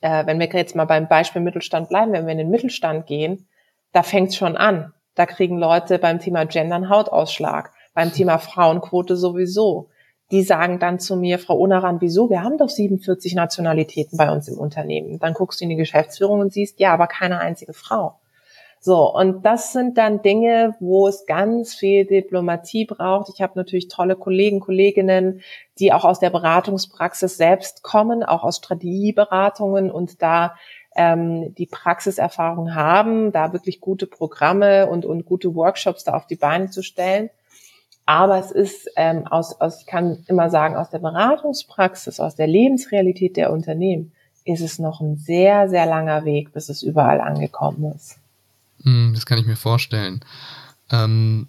äh, wenn wir jetzt mal beim Beispiel Mittelstand bleiben, wenn wir in den Mittelstand gehen, da fängt es schon an. Da kriegen Leute beim Thema Gendern Hautausschlag, beim Thema Frauenquote sowieso. Die sagen dann zu mir, Frau Unaran, wieso? Wir haben doch 47 Nationalitäten bei uns im Unternehmen. Dann guckst du in die Geschäftsführung und siehst, ja, aber keine einzige Frau. So, und das sind dann Dinge, wo es ganz viel Diplomatie braucht. Ich habe natürlich tolle Kollegen, Kolleginnen, die auch aus der Beratungspraxis selbst kommen, auch aus Strategieberatungen und da ähm, die Praxiserfahrung haben, da wirklich gute Programme und, und gute Workshops da auf die Beine zu stellen. Aber es ist ähm, aus, aus, ich kann immer sagen, aus der Beratungspraxis, aus der Lebensrealität der Unternehmen, ist es noch ein sehr, sehr langer Weg, bis es überall angekommen ist. Hm, das kann ich mir vorstellen. Ähm,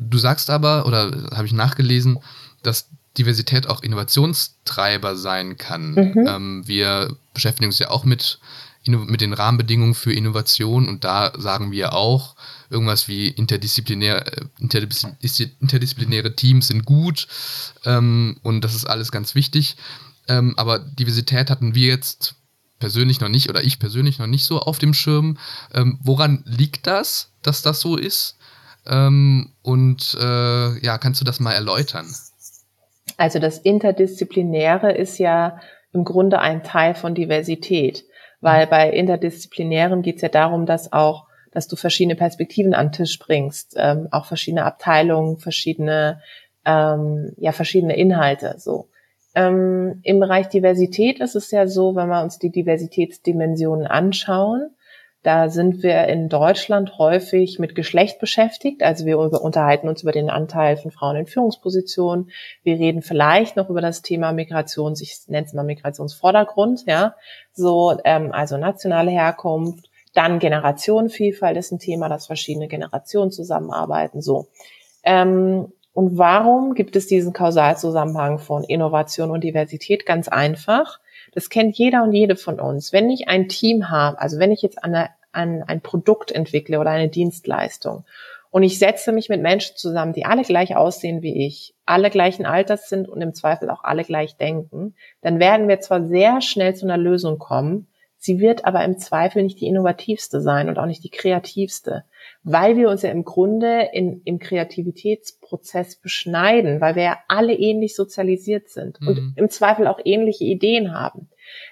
du sagst aber, oder habe ich nachgelesen, dass Diversität auch Innovationstreiber sein kann. Mhm. Ähm, wir beschäftigen uns ja auch mit, mit den Rahmenbedingungen für Innovation und da sagen wir auch, irgendwas wie interdisziplinär, äh, interdisziplinäre Teams sind gut ähm, und das ist alles ganz wichtig. Ähm, aber Diversität hatten wir jetzt persönlich noch nicht oder ich persönlich noch nicht so auf dem Schirm. Ähm, woran liegt das, dass das so ist? Ähm, und äh, ja, kannst du das mal erläutern? Also das Interdisziplinäre ist ja im Grunde ein Teil von Diversität, weil bei Interdisziplinären geht es ja darum, dass auch, dass du verschiedene Perspektiven an den Tisch bringst, ähm, auch verschiedene Abteilungen, verschiedene, ähm, ja verschiedene Inhalte so. Ähm, Im Bereich Diversität ist es ja so, wenn wir uns die Diversitätsdimensionen anschauen, da sind wir in Deutschland häufig mit Geschlecht beschäftigt. Also wir unterhalten uns über den Anteil von Frauen in Führungspositionen. Wir reden vielleicht noch über das Thema Migrations, ich nenne es mal Migrationsvordergrund, ja. So, ähm, also nationale Herkunft. Dann Generationenvielfalt ist ein Thema, dass verschiedene Generationen zusammenarbeiten. So. Ähm, und warum gibt es diesen Kausalzusammenhang von Innovation und Diversität? Ganz einfach. Das kennt jeder und jede von uns. Wenn ich ein Team habe, also wenn ich jetzt an, eine, an ein Produkt entwickle oder eine Dienstleistung und ich setze mich mit Menschen zusammen, die alle gleich aussehen wie ich, alle gleichen Alters sind und im Zweifel auch alle gleich denken, dann werden wir zwar sehr schnell zu einer Lösung kommen, sie wird aber im Zweifel nicht die innovativste sein und auch nicht die kreativste weil wir uns ja im Grunde in, im Kreativitätsprozess beschneiden, weil wir ja alle ähnlich sozialisiert sind mhm. und im Zweifel auch ähnliche Ideen haben.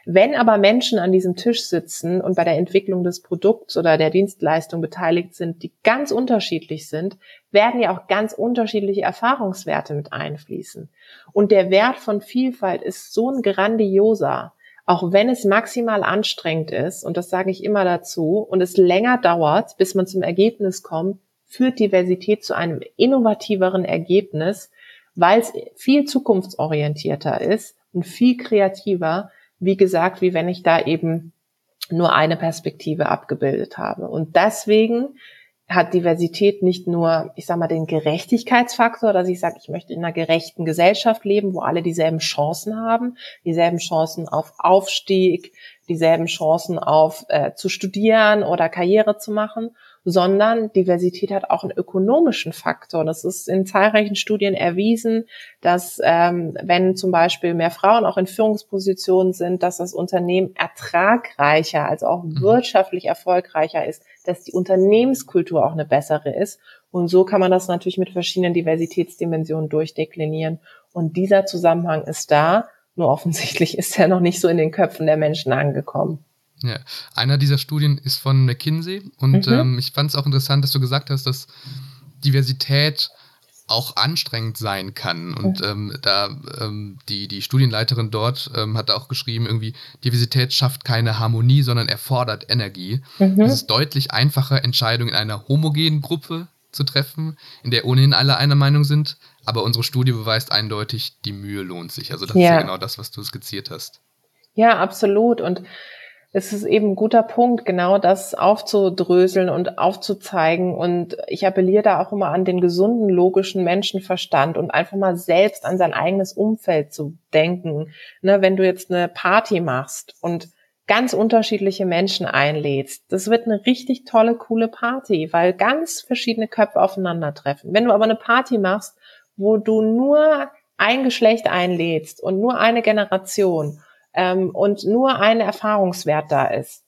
Wenn aber Menschen an diesem Tisch sitzen und bei der Entwicklung des Produkts oder der Dienstleistung beteiligt sind, die ganz unterschiedlich sind, werden ja auch ganz unterschiedliche Erfahrungswerte mit einfließen. Und der Wert von Vielfalt ist so ein grandioser, auch wenn es maximal anstrengend ist, und das sage ich immer dazu, und es länger dauert, bis man zum Ergebnis kommt, führt Diversität zu einem innovativeren Ergebnis, weil es viel zukunftsorientierter ist und viel kreativer, wie gesagt, wie wenn ich da eben nur eine Perspektive abgebildet habe. Und deswegen hat Diversität nicht nur, ich sag mal, den Gerechtigkeitsfaktor, dass ich sage, ich möchte in einer gerechten Gesellschaft leben, wo alle dieselben Chancen haben, dieselben Chancen auf Aufstieg, dieselben Chancen auf äh, zu studieren oder Karriere zu machen, sondern Diversität hat auch einen ökonomischen Faktor. Das ist in zahlreichen Studien erwiesen, dass ähm, wenn zum Beispiel mehr Frauen auch in Führungspositionen sind, dass das Unternehmen ertragreicher, also auch mhm. wirtschaftlich erfolgreicher ist, dass die Unternehmenskultur auch eine bessere ist. Und so kann man das natürlich mit verschiedenen Diversitätsdimensionen durchdeklinieren. Und dieser Zusammenhang ist da, nur offensichtlich ist er noch nicht so in den Köpfen der Menschen angekommen. Ja, einer dieser Studien ist von McKinsey und mhm. ähm, ich fand es auch interessant, dass du gesagt hast, dass Diversität auch anstrengend sein kann. Und ähm, da ähm, die, die Studienleiterin dort ähm, hat auch geschrieben, irgendwie, Diversität schafft keine Harmonie, sondern erfordert Energie. Mhm. Es ist deutlich einfacher, Entscheidungen in einer homogenen Gruppe zu treffen, in der ohnehin alle einer Meinung sind. Aber unsere Studie beweist eindeutig, die Mühe lohnt sich. Also das ja. ist ja genau das, was du skizziert hast. Ja, absolut. Und es ist eben ein guter Punkt, genau das aufzudröseln und aufzuzeigen. Und ich appelliere da auch immer an den gesunden, logischen Menschenverstand und einfach mal selbst an sein eigenes Umfeld zu denken. Ne, wenn du jetzt eine Party machst und ganz unterschiedliche Menschen einlädst, das wird eine richtig tolle, coole Party, weil ganz verschiedene Köpfe aufeinandertreffen. Wenn du aber eine Party machst, wo du nur ein Geschlecht einlädst und nur eine Generation ähm, und nur ein Erfahrungswert da ist,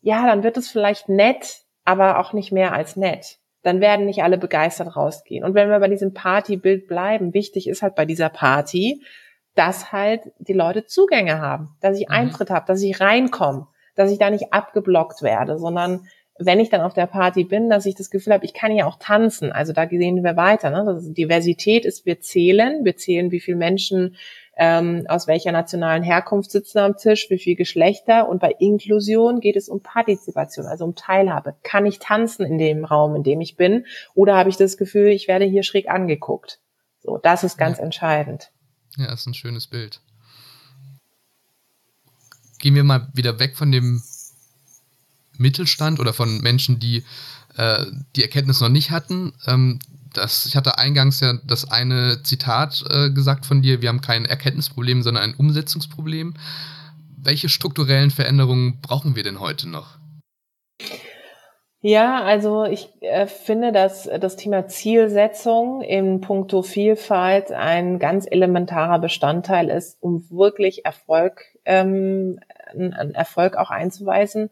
ja, dann wird es vielleicht nett, aber auch nicht mehr als nett. Dann werden nicht alle begeistert rausgehen. Und wenn wir bei diesem Partybild bleiben, wichtig ist halt bei dieser Party, dass halt die Leute Zugänge haben, dass ich mhm. Eintritt habe, dass ich reinkomme, dass ich da nicht abgeblockt werde, sondern wenn ich dann auf der Party bin, dass ich das Gefühl habe, ich kann ja auch tanzen. Also da sehen wir weiter. Ne? Also Diversität ist, wir zählen, wir zählen, wie viele Menschen ähm, aus welcher nationalen Herkunft sitzen am Tisch, wie viel Geschlechter. Und bei Inklusion geht es um Partizipation, also um Teilhabe. Kann ich tanzen in dem Raum, in dem ich bin? Oder habe ich das Gefühl, ich werde hier schräg angeguckt? So, das ist ganz ja. entscheidend. Ja, ist ein schönes Bild. Gehen wir mal wieder weg von dem Mittelstand oder von Menschen, die äh, die Erkenntnis noch nicht hatten. Ähm, das, ich hatte eingangs ja das eine Zitat äh, gesagt von dir, wir haben kein Erkenntnisproblem, sondern ein Umsetzungsproblem. Welche strukturellen Veränderungen brauchen wir denn heute noch? Ja, also ich äh, finde, dass das Thema Zielsetzung in puncto Vielfalt ein ganz elementarer Bestandteil ist, um wirklich Erfolg, ähm, einen Erfolg auch einzuweisen.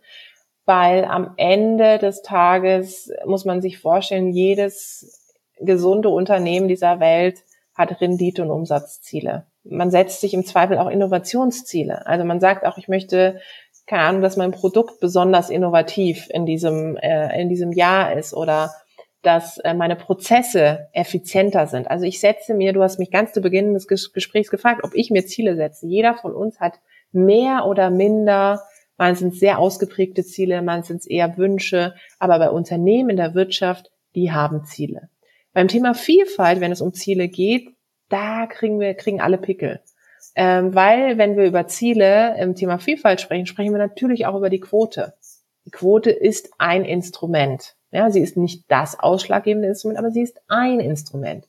Weil am Ende des Tages muss man sich vorstellen, jedes gesunde Unternehmen dieser Welt hat Rendite- und Umsatzziele. Man setzt sich im Zweifel auch Innovationsziele. Also man sagt auch, ich möchte, keine Ahnung, dass mein Produkt besonders innovativ in diesem, äh, in diesem Jahr ist oder dass äh, meine Prozesse effizienter sind. Also ich setze mir, du hast mich ganz zu Beginn des Gesprächs gefragt, ob ich mir Ziele setze. Jeder von uns hat mehr oder minder, man sind sehr ausgeprägte Ziele, man sind eher Wünsche, aber bei Unternehmen in der Wirtschaft, die haben Ziele. Beim Thema Vielfalt, wenn es um Ziele geht, da kriegen wir, kriegen alle Pickel. Ähm, weil, wenn wir über Ziele im Thema Vielfalt sprechen, sprechen wir natürlich auch über die Quote. Die Quote ist ein Instrument. Ja, sie ist nicht das ausschlaggebende Instrument, aber sie ist ein Instrument.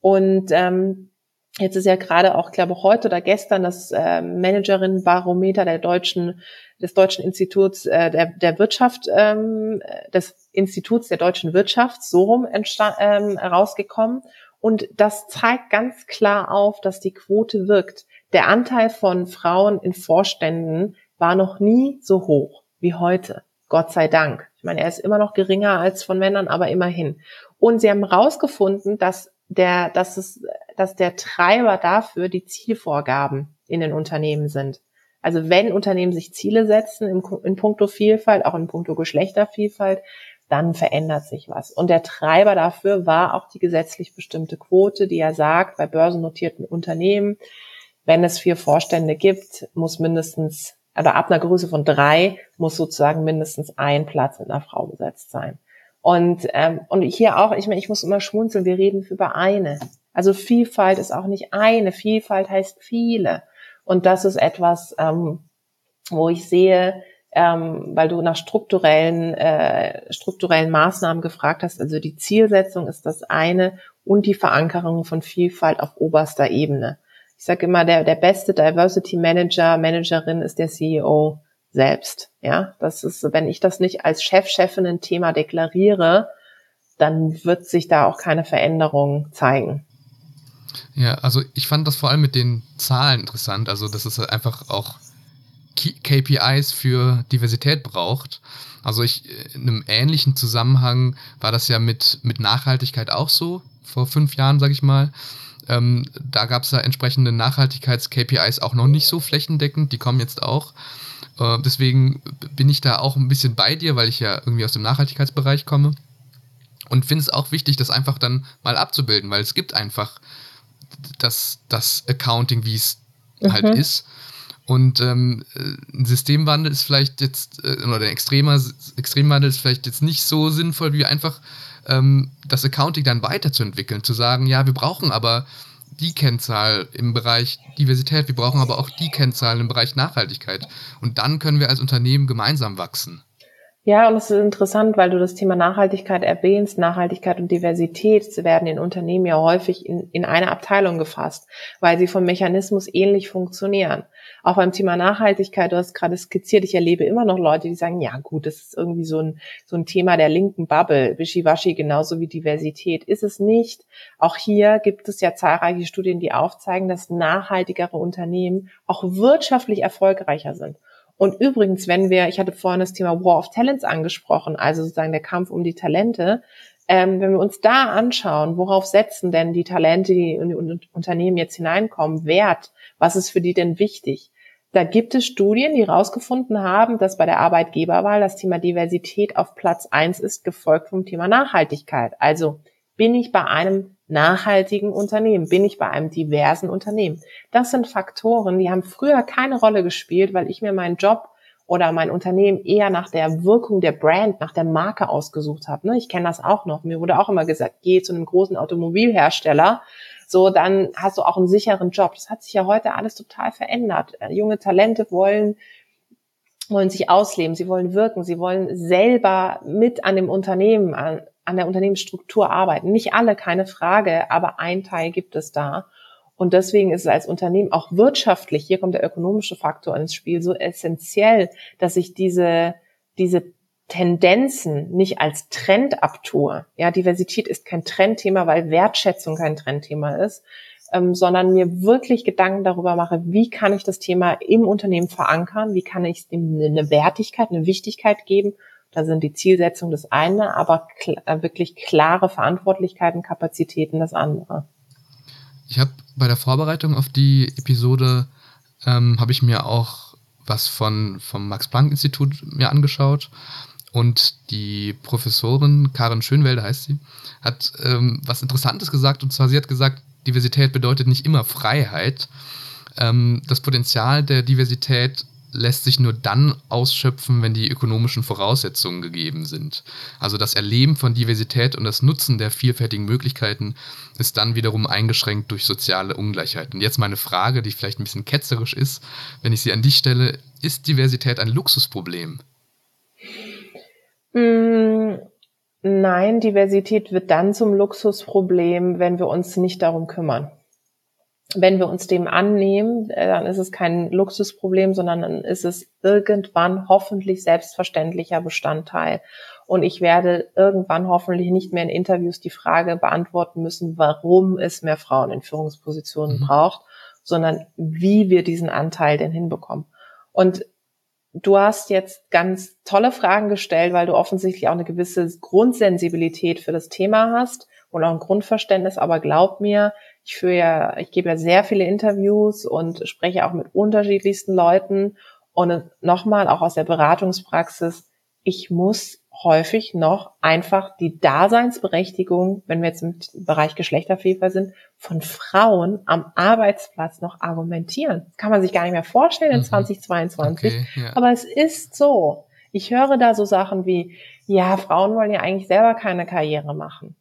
Und ähm, jetzt ist ja gerade auch, ich glaube heute oder gestern das äh, Managerin-Barometer der deutschen des deutschen Instituts äh, der, der Wirtschaft ähm, des Instituts der deutschen Wirtschaft, so rum ähm, herausgekommen. Und das zeigt ganz klar auf, dass die Quote wirkt. Der Anteil von Frauen in Vorständen war noch nie so hoch wie heute. Gott sei Dank. Ich meine, er ist immer noch geringer als von Männern, aber immerhin. Und sie haben herausgefunden, dass der, dass es, dass der Treiber dafür die Zielvorgaben in den Unternehmen sind. Also wenn Unternehmen sich Ziele setzen in, in puncto Vielfalt, auch in puncto Geschlechtervielfalt, dann verändert sich was. Und der Treiber dafür war auch die gesetzlich bestimmte Quote, die ja sagt, bei börsennotierten Unternehmen, wenn es vier Vorstände gibt, muss mindestens, oder ab einer Größe von drei, muss sozusagen mindestens ein Platz mit einer Frau besetzt sein. Und, ähm, und hier auch, ich meine, ich muss immer schmunzeln, wir reden über eine. Also Vielfalt ist auch nicht eine, Vielfalt heißt viele. Und das ist etwas, ähm, wo ich sehe, ähm, weil du nach strukturellen, äh, strukturellen Maßnahmen gefragt hast. Also die Zielsetzung ist das eine und die Verankerung von Vielfalt auf oberster Ebene. Ich sage immer, der, der beste Diversity Manager, Managerin ist der CEO selbst. Ja, das ist, wenn ich das nicht als Chef, Chefin ein Thema deklariere, dann wird sich da auch keine Veränderung zeigen. Ja, also ich fand das vor allem mit den Zahlen interessant. Also, dass es einfach auch KPIs für Diversität braucht. Also ich, in einem ähnlichen Zusammenhang war das ja mit, mit Nachhaltigkeit auch so, vor fünf Jahren, sage ich mal. Ähm, da gab es ja entsprechende Nachhaltigkeits-KPIs auch noch nicht so flächendeckend, die kommen jetzt auch. Äh, deswegen bin ich da auch ein bisschen bei dir, weil ich ja irgendwie aus dem Nachhaltigkeitsbereich komme. Und finde es auch wichtig, das einfach dann mal abzubilden, weil es gibt einfach das, das Accounting, wie es halt mhm. halt ist. Und ähm, ein Systemwandel ist vielleicht jetzt, äh, oder ein extremer Extremwandel ist vielleicht jetzt nicht so sinnvoll, wie einfach ähm, das Accounting dann weiterzuentwickeln, zu sagen, ja, wir brauchen aber die Kennzahl im Bereich Diversität, wir brauchen aber auch die Kennzahlen im Bereich Nachhaltigkeit. Und dann können wir als Unternehmen gemeinsam wachsen. Ja, und es ist interessant, weil du das Thema Nachhaltigkeit erwähnst. Nachhaltigkeit und Diversität werden in Unternehmen ja häufig in, in eine Abteilung gefasst, weil sie vom Mechanismus ähnlich funktionieren. Auch beim Thema Nachhaltigkeit, du hast gerade skizziert, ich erlebe immer noch Leute, die sagen, ja gut, das ist irgendwie so ein, so ein Thema der linken Bubble, wischiwaschi, genauso wie Diversität. Ist es nicht. Auch hier gibt es ja zahlreiche Studien, die aufzeigen, dass nachhaltigere Unternehmen auch wirtschaftlich erfolgreicher sind. Und übrigens, wenn wir, ich hatte vorhin das Thema War of Talents angesprochen, also sozusagen der Kampf um die Talente, ähm, wenn wir uns da anschauen, worauf setzen denn die Talente, die in die Unternehmen jetzt hineinkommen, Wert? Was ist für die denn wichtig? Da gibt es Studien, die herausgefunden haben, dass bei der Arbeitgeberwahl das Thema Diversität auf Platz eins ist, gefolgt vom Thema Nachhaltigkeit. Also bin ich bei einem nachhaltigen Unternehmen? Bin ich bei einem diversen Unternehmen? Das sind Faktoren, die haben früher keine Rolle gespielt, weil ich mir meinen Job oder mein Unternehmen eher nach der Wirkung der Brand, nach der Marke ausgesucht habe. Ne? Ich kenne das auch noch. Mir wurde auch immer gesagt, geh zu einem großen Automobilhersteller, so dann hast du auch einen sicheren Job. Das hat sich ja heute alles total verändert. Junge Talente wollen wollen sich ausleben, sie wollen wirken, sie wollen selber mit an dem Unternehmen, an, an der Unternehmensstruktur arbeiten. Nicht alle, keine Frage, aber ein Teil gibt es da. Und deswegen ist es als Unternehmen auch wirtschaftlich, hier kommt der ökonomische Faktor ins Spiel, so essentiell, dass ich diese, diese Tendenzen nicht als Trend abtue. Ja, Diversität ist kein Trendthema, weil Wertschätzung kein Trendthema ist, ähm, sondern mir wirklich Gedanken darüber mache, wie kann ich das Thema im Unternehmen verankern, wie kann ich dem eine Wertigkeit, eine Wichtigkeit geben. Da sind die Zielsetzung das eine, aber kl äh, wirklich klare Verantwortlichkeiten, Kapazitäten das andere. Ich habe bei der Vorbereitung auf die Episode ähm, habe ich mir auch was von vom Max Planck Institut mir angeschaut. Und die Professorin Karin Schönwelder heißt sie hat ähm, was Interessantes gesagt. Und zwar sie hat gesagt Diversität bedeutet nicht immer Freiheit. Ähm, das Potenzial der Diversität lässt sich nur dann ausschöpfen, wenn die ökonomischen Voraussetzungen gegeben sind. Also das Erleben von Diversität und das Nutzen der vielfältigen Möglichkeiten ist dann wiederum eingeschränkt durch soziale Ungleichheit. Und jetzt meine Frage, die vielleicht ein bisschen ketzerisch ist, wenn ich sie an dich stelle, ist Diversität ein Luxusproblem? Mm, nein, Diversität wird dann zum Luxusproblem, wenn wir uns nicht darum kümmern wenn wir uns dem annehmen, äh, dann ist es kein Luxusproblem, sondern dann ist es irgendwann hoffentlich selbstverständlicher Bestandteil. Und ich werde irgendwann hoffentlich nicht mehr in Interviews die Frage beantworten müssen, warum es mehr Frauen in Führungspositionen mhm. braucht, sondern wie wir diesen Anteil denn hinbekommen. Und du hast jetzt ganz tolle Fragen gestellt, weil du offensichtlich auch eine gewisse Grundsensibilität für das Thema hast und auch ein Grundverständnis. Aber glaub mir, ich führe ja, ich gebe ja sehr viele Interviews und spreche auch mit unterschiedlichsten Leuten. Und nochmal, auch aus der Beratungspraxis, ich muss häufig noch einfach die Daseinsberechtigung, wenn wir jetzt im Bereich Geschlechtervielfalt sind, von Frauen am Arbeitsplatz noch argumentieren. Das kann man sich gar nicht mehr vorstellen in mhm. 2022. Okay, ja. Aber es ist so. Ich höre da so Sachen wie, ja, Frauen wollen ja eigentlich selber keine Karriere machen.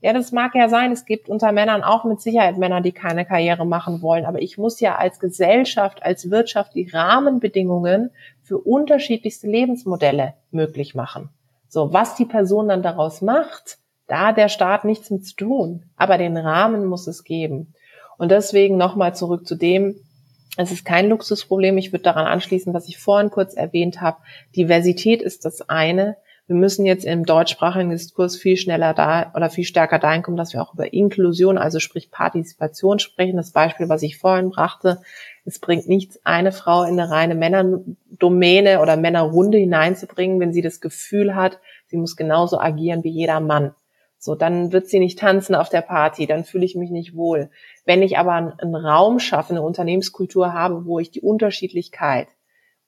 Ja, das mag ja sein. Es gibt unter Männern auch mit Sicherheit Männer, die keine Karriere machen wollen. Aber ich muss ja als Gesellschaft, als Wirtschaft die Rahmenbedingungen für unterschiedlichste Lebensmodelle möglich machen. So, was die Person dann daraus macht, da hat der Staat nichts mit zu tun. Aber den Rahmen muss es geben. Und deswegen nochmal zurück zu dem, es ist kein Luxusproblem. Ich würde daran anschließen, was ich vorhin kurz erwähnt habe. Diversität ist das eine wir müssen jetzt im deutschsprachigen Diskurs viel schneller da oder viel stärker dahin kommen, dass wir auch über Inklusion, also sprich Partizipation sprechen. Das Beispiel, was ich vorhin brachte, es bringt nichts, eine Frau in eine reine Männerdomäne oder Männerrunde hineinzubringen, wenn sie das Gefühl hat, sie muss genauso agieren wie jeder Mann. So, dann wird sie nicht tanzen auf der Party, dann fühle ich mich nicht wohl. Wenn ich aber einen Raum schaffe, eine Unternehmenskultur habe, wo ich die Unterschiedlichkeit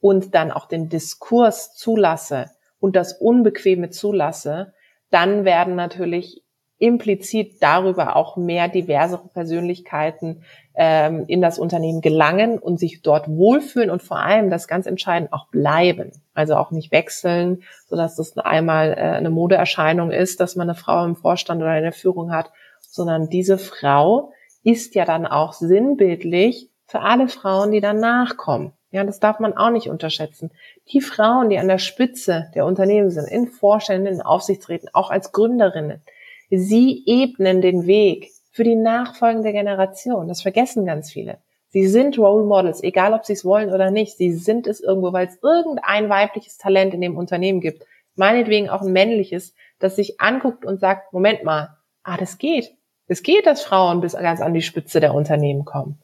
und dann auch den Diskurs zulasse, und das Unbequeme zulasse, dann werden natürlich implizit darüber auch mehr diversere Persönlichkeiten ähm, in das Unternehmen gelangen und sich dort wohlfühlen und vor allem, das ganz entscheidend, auch bleiben. Also auch nicht wechseln, sodass das einmal äh, eine Modeerscheinung ist, dass man eine Frau im Vorstand oder in der Führung hat, sondern diese Frau ist ja dann auch sinnbildlich für alle Frauen, die danach kommen. Ja, das darf man auch nicht unterschätzen. Die Frauen, die an der Spitze der Unternehmen sind, in Vorständen, in Aufsichtsräten, auch als Gründerinnen, sie ebnen den Weg für die nachfolgende Generation. Das vergessen ganz viele. Sie sind Role Models, egal ob sie es wollen oder nicht. Sie sind es irgendwo, weil es irgendein weibliches Talent in dem Unternehmen gibt. Meinetwegen auch ein männliches, das sich anguckt und sagt, Moment mal, ah, das geht. Es geht, dass Frauen bis ganz an die Spitze der Unternehmen kommen.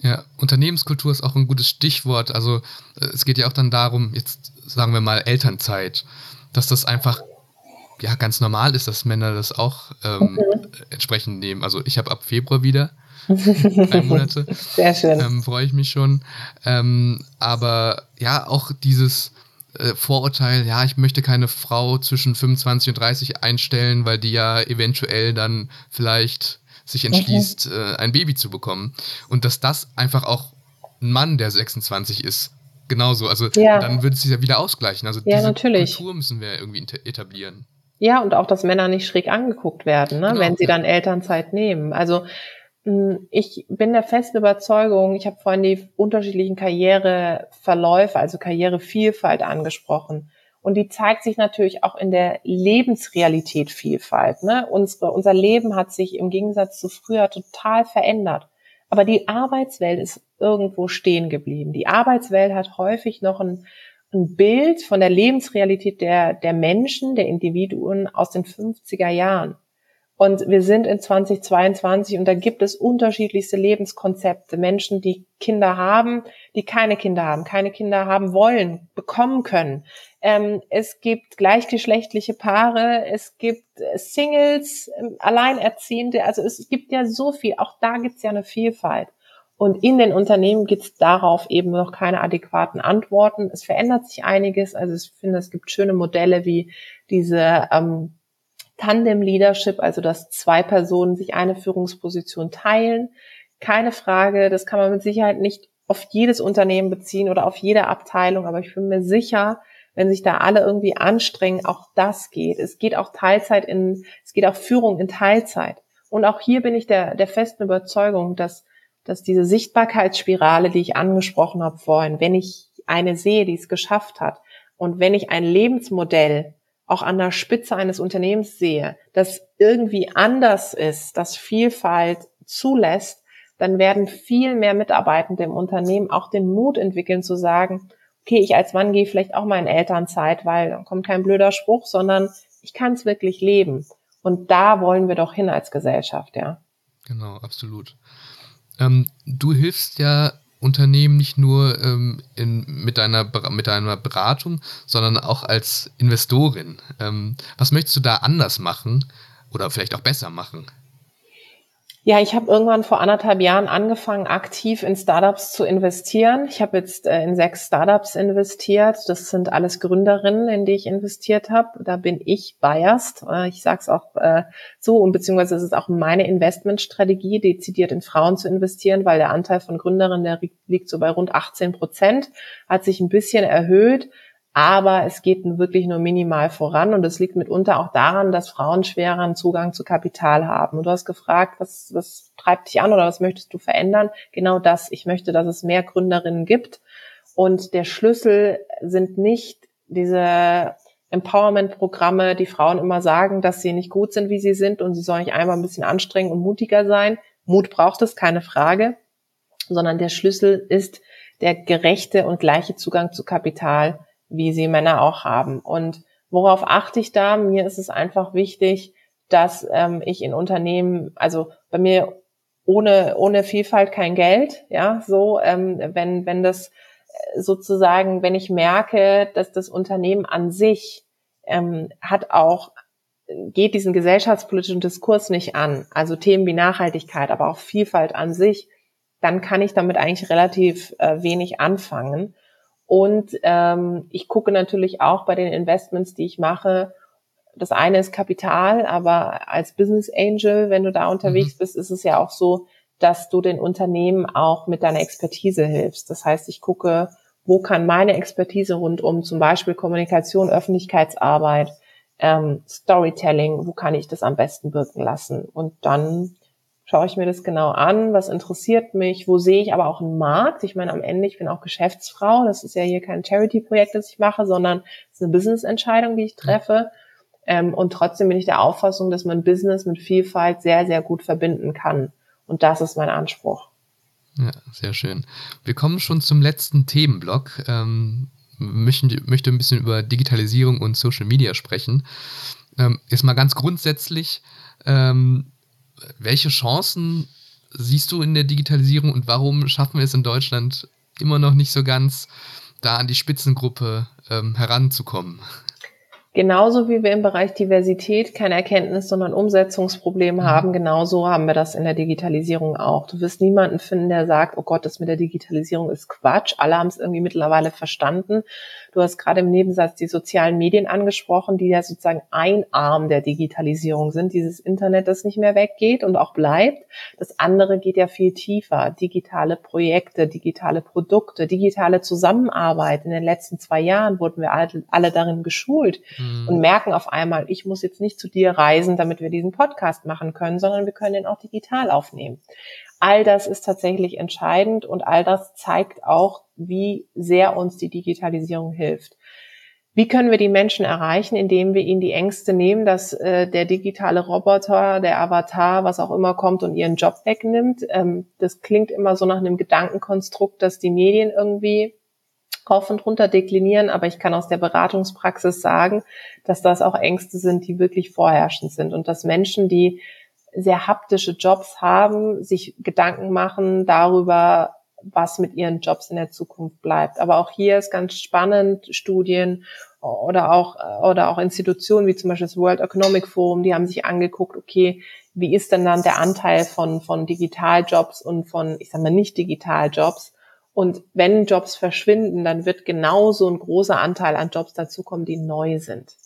Ja, Unternehmenskultur ist auch ein gutes Stichwort. Also äh, es geht ja auch dann darum, jetzt sagen wir mal Elternzeit, dass das einfach ja ganz normal ist, dass Männer das auch ähm, mhm. entsprechend nehmen. Also ich habe ab Februar wieder drei Monate. Sehr schön. Ähm, Freue ich mich schon. Ähm, aber ja, auch dieses äh, Vorurteil, ja, ich möchte keine Frau zwischen 25 und 30 einstellen, weil die ja eventuell dann vielleicht sich entschließt, mhm. äh, ein Baby zu bekommen. Und dass das einfach auch ein Mann, der 26 ist, genauso. Also ja. dann würde es sich ja wieder ausgleichen. Also ja, diese natürlich. Kultur müssen wir irgendwie etablieren. Ja, und auch, dass Männer nicht schräg angeguckt werden, ne, genau, wenn sie dann Elternzeit nehmen. Also hm, ich bin der festen Überzeugung, ich habe vorhin die unterschiedlichen Karriereverläufe, also Karrierevielfalt angesprochen. Und die zeigt sich natürlich auch in der Lebensrealität Vielfalt. Ne? Unsere, unser Leben hat sich im Gegensatz zu früher total verändert. Aber die Arbeitswelt ist irgendwo stehen geblieben. Die Arbeitswelt hat häufig noch ein, ein Bild von der Lebensrealität der, der Menschen, der Individuen aus den 50er Jahren. Und wir sind in 2022 und da gibt es unterschiedlichste Lebenskonzepte. Menschen, die Kinder haben, die keine Kinder haben, keine Kinder haben wollen, bekommen können. Ähm, es gibt gleichgeschlechtliche Paare, es gibt Singles, ähm, Alleinerziehende. Also es gibt ja so viel. Auch da gibt es ja eine Vielfalt. Und in den Unternehmen gibt es darauf eben noch keine adäquaten Antworten. Es verändert sich einiges. Also ich finde, es gibt schöne Modelle wie diese ähm, Tandem Leadership, also dass zwei Personen sich eine Führungsposition teilen. Keine Frage, das kann man mit Sicherheit nicht auf jedes Unternehmen beziehen oder auf jede Abteilung, aber ich bin mir sicher, wenn sich da alle irgendwie anstrengen, auch das geht. Es geht auch Teilzeit in, es geht auch Führung in Teilzeit. Und auch hier bin ich der, der festen Überzeugung, dass, dass diese Sichtbarkeitsspirale, die ich angesprochen habe vorhin, wenn ich eine sehe, die es geschafft hat, und wenn ich ein Lebensmodell auch an der Spitze eines Unternehmens sehe, das irgendwie anders ist, das Vielfalt zulässt, dann werden viel mehr Mitarbeitende im Unternehmen auch den Mut entwickeln zu sagen, okay, ich als Mann gehe vielleicht auch mal in Elternzeit, weil dann kommt kein blöder Spruch, sondern ich kann es wirklich leben. Und da wollen wir doch hin als Gesellschaft, ja. Genau, absolut. Ähm, du hilfst ja Unternehmen nicht nur ähm, in, mit, deiner, mit deiner Beratung, sondern auch als Investorin. Ähm, was möchtest du da anders machen oder vielleicht auch besser machen? Ja, ich habe irgendwann vor anderthalb Jahren angefangen, aktiv in Startups zu investieren. Ich habe jetzt äh, in sechs Startups investiert. Das sind alles Gründerinnen, in die ich investiert habe. Da bin ich biased. Äh, ich sage es auch äh, so, und beziehungsweise es ist auch meine Investmentstrategie, dezidiert in Frauen zu investieren, weil der Anteil von Gründerinnen, der liegt so bei rund 18 Prozent, hat sich ein bisschen erhöht aber es geht wirklich nur minimal voran und es liegt mitunter auch daran, dass Frauen schwereren Zugang zu Kapital haben. Und du hast gefragt, was, was treibt dich an oder was möchtest du verändern? Genau das. Ich möchte, dass es mehr Gründerinnen gibt. Und der Schlüssel sind nicht diese Empowerment-Programme, die Frauen immer sagen, dass sie nicht gut sind, wie sie sind und sie sollen nicht einmal ein bisschen anstrengen und mutiger sein. Mut braucht es, keine Frage, sondern der Schlüssel ist der gerechte und gleiche Zugang zu Kapital wie sie Männer auch haben. Und worauf achte ich da? Mir ist es einfach wichtig, dass ähm, ich in Unternehmen, also bei mir ohne ohne Vielfalt kein Geld, ja, so ähm, wenn wenn das äh, sozusagen, wenn ich merke, dass das Unternehmen an sich ähm, hat auch geht diesen gesellschaftspolitischen Diskurs nicht an, also Themen wie Nachhaltigkeit, aber auch Vielfalt an sich, dann kann ich damit eigentlich relativ äh, wenig anfangen. Und ähm, ich gucke natürlich auch bei den Investments, die ich mache, das eine ist Kapital, aber als Business Angel, wenn du da unterwegs mhm. bist, ist es ja auch so, dass du den Unternehmen auch mit deiner Expertise hilfst. Das heißt, ich gucke, wo kann meine Expertise rund um zum Beispiel Kommunikation, Öffentlichkeitsarbeit, ähm, Storytelling, wo kann ich das am besten wirken lassen? Und dann schaue ich mir das genau an, was interessiert mich, wo sehe ich aber auch einen Markt. Ich meine, am Ende, ich bin auch Geschäftsfrau, das ist ja hier kein Charity-Projekt, das ich mache, sondern es ist eine Business-Entscheidung, die ich treffe. Ähm, und trotzdem bin ich der Auffassung, dass man Business mit Vielfalt sehr, sehr gut verbinden kann. Und das ist mein Anspruch. Ja, sehr schön. Wir kommen schon zum letzten Themenblock. Ähm, möchten, möchte ein bisschen über Digitalisierung und Social Media sprechen. Ähm, jetzt mal ganz grundsätzlich, ähm, welche Chancen siehst du in der Digitalisierung und warum schaffen wir es in Deutschland immer noch nicht so ganz, da an die Spitzengruppe ähm, heranzukommen? Genauso wie wir im Bereich Diversität kein Erkenntnis, sondern Umsetzungsproblem mhm. haben, genauso haben wir das in der Digitalisierung auch. Du wirst niemanden finden, der sagt, oh Gott, das mit der Digitalisierung ist Quatsch. Alle haben es irgendwie mittlerweile verstanden. Du hast gerade im Nebensatz die sozialen Medien angesprochen, die ja sozusagen ein Arm der Digitalisierung sind. Dieses Internet, das nicht mehr weggeht und auch bleibt. Das andere geht ja viel tiefer. Digitale Projekte, digitale Produkte, digitale Zusammenarbeit. In den letzten zwei Jahren wurden wir alle, darin geschult mhm. und merken auf einmal, ich muss jetzt nicht zu dir reisen, damit wir diesen Podcast machen können, sondern wir können den auch digital aufnehmen. All das ist tatsächlich entscheidend und all das zeigt auch, wie sehr uns die Digitalisierung hilft. Wie können wir die Menschen erreichen, indem wir ihnen die Ängste nehmen, dass äh, der digitale Roboter, der Avatar, was auch immer kommt und ihren Job wegnimmt? Ähm, das klingt immer so nach einem Gedankenkonstrukt, dass die Medien irgendwie rauf und runter deklinieren, aber ich kann aus der Beratungspraxis sagen, dass das auch Ängste sind, die wirklich vorherrschend sind und dass Menschen, die sehr haptische Jobs haben, sich Gedanken machen darüber, was mit ihren Jobs in der Zukunft bleibt. Aber auch hier ist ganz spannend, Studien oder auch, oder auch Institutionen wie zum Beispiel das World Economic Forum, die haben sich angeguckt, okay, wie ist denn dann der Anteil von, von Digitaljobs und von, ich sag mal, nicht Digitaljobs? Und wenn Jobs verschwinden, dann wird genauso ein großer Anteil an Jobs dazukommen, die neu sind.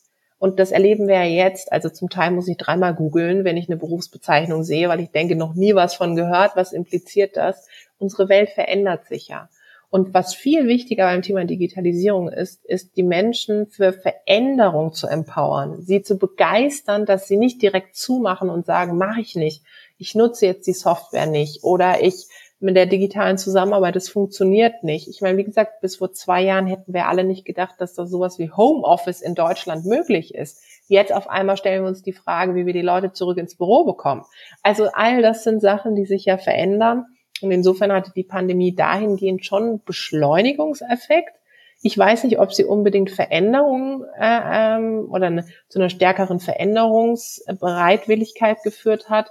Und das erleben wir ja jetzt. Also zum Teil muss ich dreimal googeln, wenn ich eine Berufsbezeichnung sehe, weil ich denke, noch nie was von gehört. Was impliziert das? Unsere Welt verändert sich ja. Und was viel wichtiger beim Thema Digitalisierung ist, ist die Menschen für Veränderung zu empowern, sie zu begeistern, dass sie nicht direkt zumachen und sagen, mache ich nicht, ich nutze jetzt die Software nicht oder ich mit der digitalen Zusammenarbeit, das funktioniert nicht. Ich meine, wie gesagt, bis vor zwei Jahren hätten wir alle nicht gedacht, dass da sowas wie Homeoffice in Deutschland möglich ist. Jetzt auf einmal stellen wir uns die Frage, wie wir die Leute zurück ins Büro bekommen. Also all das sind Sachen, die sich ja verändern. Und insofern hatte die Pandemie dahingehend schon Beschleunigungseffekt. Ich weiß nicht, ob sie unbedingt Veränderungen äh, ähm, oder eine, zu einer stärkeren Veränderungsbereitwilligkeit geführt hat.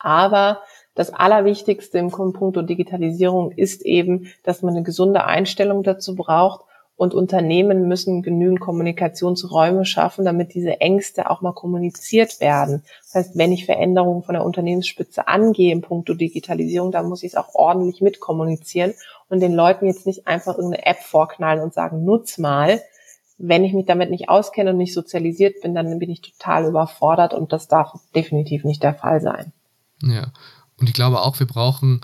Aber das Allerwichtigste im Punkt Digitalisierung ist eben, dass man eine gesunde Einstellung dazu braucht und Unternehmen müssen genügend Kommunikationsräume schaffen, damit diese Ängste auch mal kommuniziert werden. Das heißt, wenn ich Veränderungen von der Unternehmensspitze angehe im Punkt Digitalisierung, dann muss ich es auch ordentlich mitkommunizieren und den Leuten jetzt nicht einfach irgendeine App vorknallen und sagen, nutz mal. Wenn ich mich damit nicht auskenne und nicht sozialisiert bin, dann bin ich total überfordert und das darf definitiv nicht der Fall sein. Ja, und ich glaube auch, wir brauchen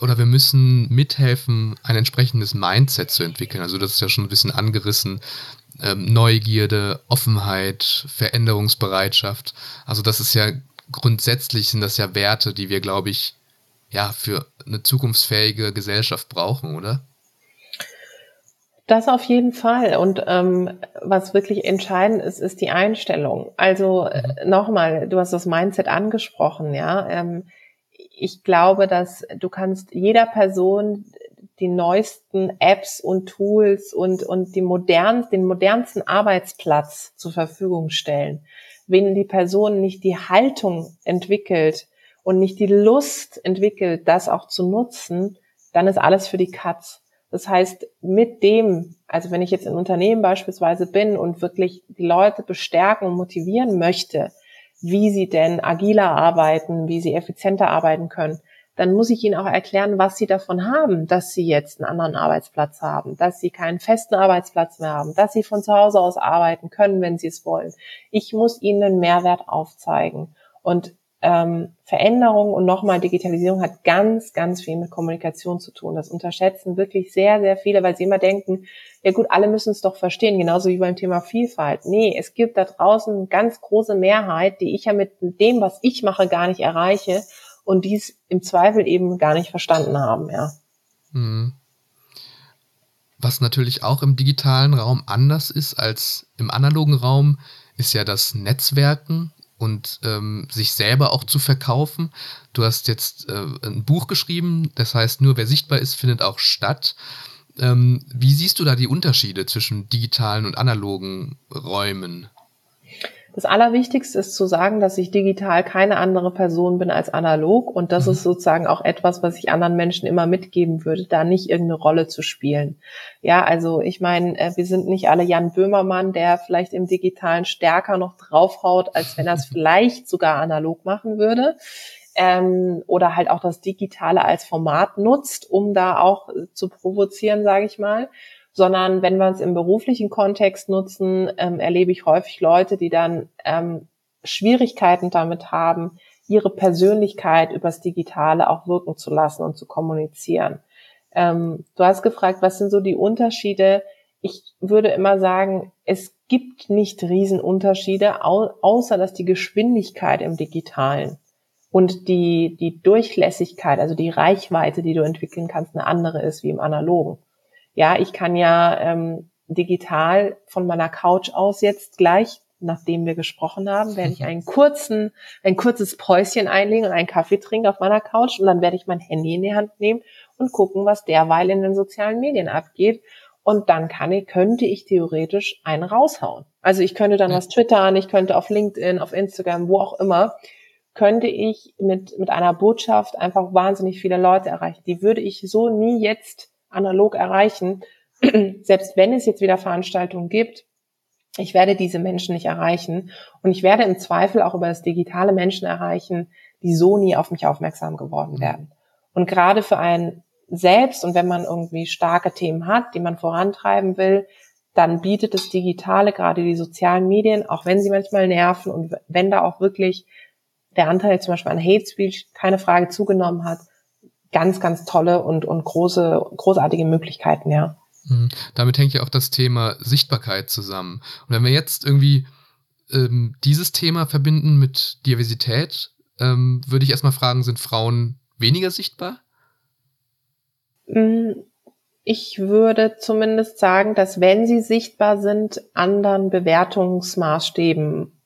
oder wir müssen mithelfen, ein entsprechendes Mindset zu entwickeln. Also das ist ja schon ein bisschen angerissen. Ähm, Neugierde, Offenheit, Veränderungsbereitschaft. Also das ist ja grundsätzlich sind das ja Werte, die wir, glaube ich, ja, für eine zukunftsfähige Gesellschaft brauchen, oder? Das auf jeden Fall. Und ähm, was wirklich entscheidend ist, ist die Einstellung. Also äh, nochmal, du hast das Mindset angesprochen, ja. Ähm, ich glaube, dass du kannst jeder Person die neuesten Apps und Tools und, und die modern, den modernsten Arbeitsplatz zur Verfügung stellen. Wenn die Person nicht die Haltung entwickelt und nicht die Lust entwickelt, das auch zu nutzen, dann ist alles für die Katz. Das heißt, mit dem, also wenn ich jetzt in Unternehmen beispielsweise bin und wirklich die Leute bestärken und motivieren möchte, wie sie denn agiler arbeiten, wie sie effizienter arbeiten können, dann muss ich ihnen auch erklären, was sie davon haben, dass sie jetzt einen anderen Arbeitsplatz haben, dass sie keinen festen Arbeitsplatz mehr haben, dass sie von zu Hause aus arbeiten können, wenn sie es wollen. Ich muss ihnen einen Mehrwert aufzeigen. Und ähm, Veränderung und nochmal Digitalisierung hat ganz, ganz viel mit Kommunikation zu tun. Das unterschätzen wirklich sehr, sehr viele, weil sie immer denken, ja gut, alle müssen es doch verstehen, genauso wie beim Thema Vielfalt. Nee, es gibt da draußen eine ganz große Mehrheit, die ich ja mit dem, was ich mache, gar nicht erreiche und dies im Zweifel eben gar nicht verstanden haben, ja. Mhm. Was natürlich auch im digitalen Raum anders ist als im analogen Raum, ist ja das Netzwerken und ähm, sich selber auch zu verkaufen. Du hast jetzt äh, ein Buch geschrieben, das heißt, nur wer sichtbar ist, findet auch statt. Ähm, wie siehst du da die Unterschiede zwischen digitalen und analogen Räumen? Das Allerwichtigste ist zu sagen, dass ich digital keine andere Person bin als analog und das mhm. ist sozusagen auch etwas, was ich anderen Menschen immer mitgeben würde, da nicht irgendeine Rolle zu spielen. Ja, also ich meine, äh, wir sind nicht alle Jan Böhmermann, der vielleicht im digitalen stärker noch draufhaut, als wenn er es vielleicht sogar analog machen würde. Ähm, oder halt auch das Digitale als Format nutzt, um da auch zu provozieren, sage ich mal sondern wenn wir es im beruflichen Kontext nutzen, ähm, erlebe ich häufig Leute, die dann ähm, Schwierigkeiten damit haben, ihre Persönlichkeit übers Digitale auch wirken zu lassen und zu kommunizieren. Ähm, du hast gefragt, was sind so die Unterschiede? Ich würde immer sagen, es gibt nicht Riesenunterschiede, au außer dass die Geschwindigkeit im Digitalen und die, die Durchlässigkeit, also die Reichweite, die du entwickeln kannst, eine andere ist wie im Analogen. Ja, ich kann ja ähm, digital von meiner Couch aus jetzt gleich, nachdem wir gesprochen haben, werde ich einen kurzen, ein kurzes Päuschen einlegen und einen Kaffee trinken auf meiner Couch und dann werde ich mein Handy in die Hand nehmen und gucken, was derweil in den sozialen Medien abgeht. Und dann kann ich, könnte ich theoretisch einen raushauen. Also ich könnte dann was twittern, ich könnte auf LinkedIn, auf Instagram, wo auch immer, könnte ich mit, mit einer Botschaft einfach wahnsinnig viele Leute erreichen. Die würde ich so nie jetzt analog erreichen. Selbst wenn es jetzt wieder Veranstaltungen gibt, ich werde diese Menschen nicht erreichen und ich werde im Zweifel auch über das digitale Menschen erreichen, die so nie auf mich aufmerksam geworden werden. Und gerade für einen selbst und wenn man irgendwie starke Themen hat, die man vorantreiben will, dann bietet das Digitale, gerade die sozialen Medien, auch wenn sie manchmal nerven und wenn da auch wirklich der Anteil zum Beispiel an Hate Speech keine Frage zugenommen hat, ganz, ganz tolle und, und große, großartige Möglichkeiten, ja. Mhm. Damit hängt ja auch das Thema Sichtbarkeit zusammen. Und wenn wir jetzt irgendwie ähm, dieses Thema verbinden mit Diversität, ähm, würde ich erstmal fragen, sind Frauen weniger sichtbar? Mm, ich würde zumindest sagen, dass wenn sie sichtbar sind, anderen Bewertungsmaßstäben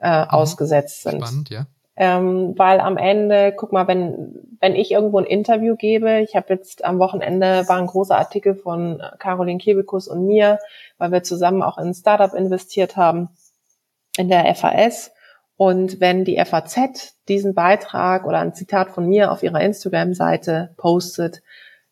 äh, mhm. ausgesetzt sind. Spannend, ja. Ähm, weil am Ende, guck mal, wenn, wenn ich irgendwo ein Interview gebe, ich habe jetzt am Wochenende war ein großer Artikel von Caroline Kebekus und mir, weil wir zusammen auch in ein Startup investiert haben in der FAS. Und wenn die FAZ diesen Beitrag oder ein Zitat von mir auf ihrer Instagram-Seite postet,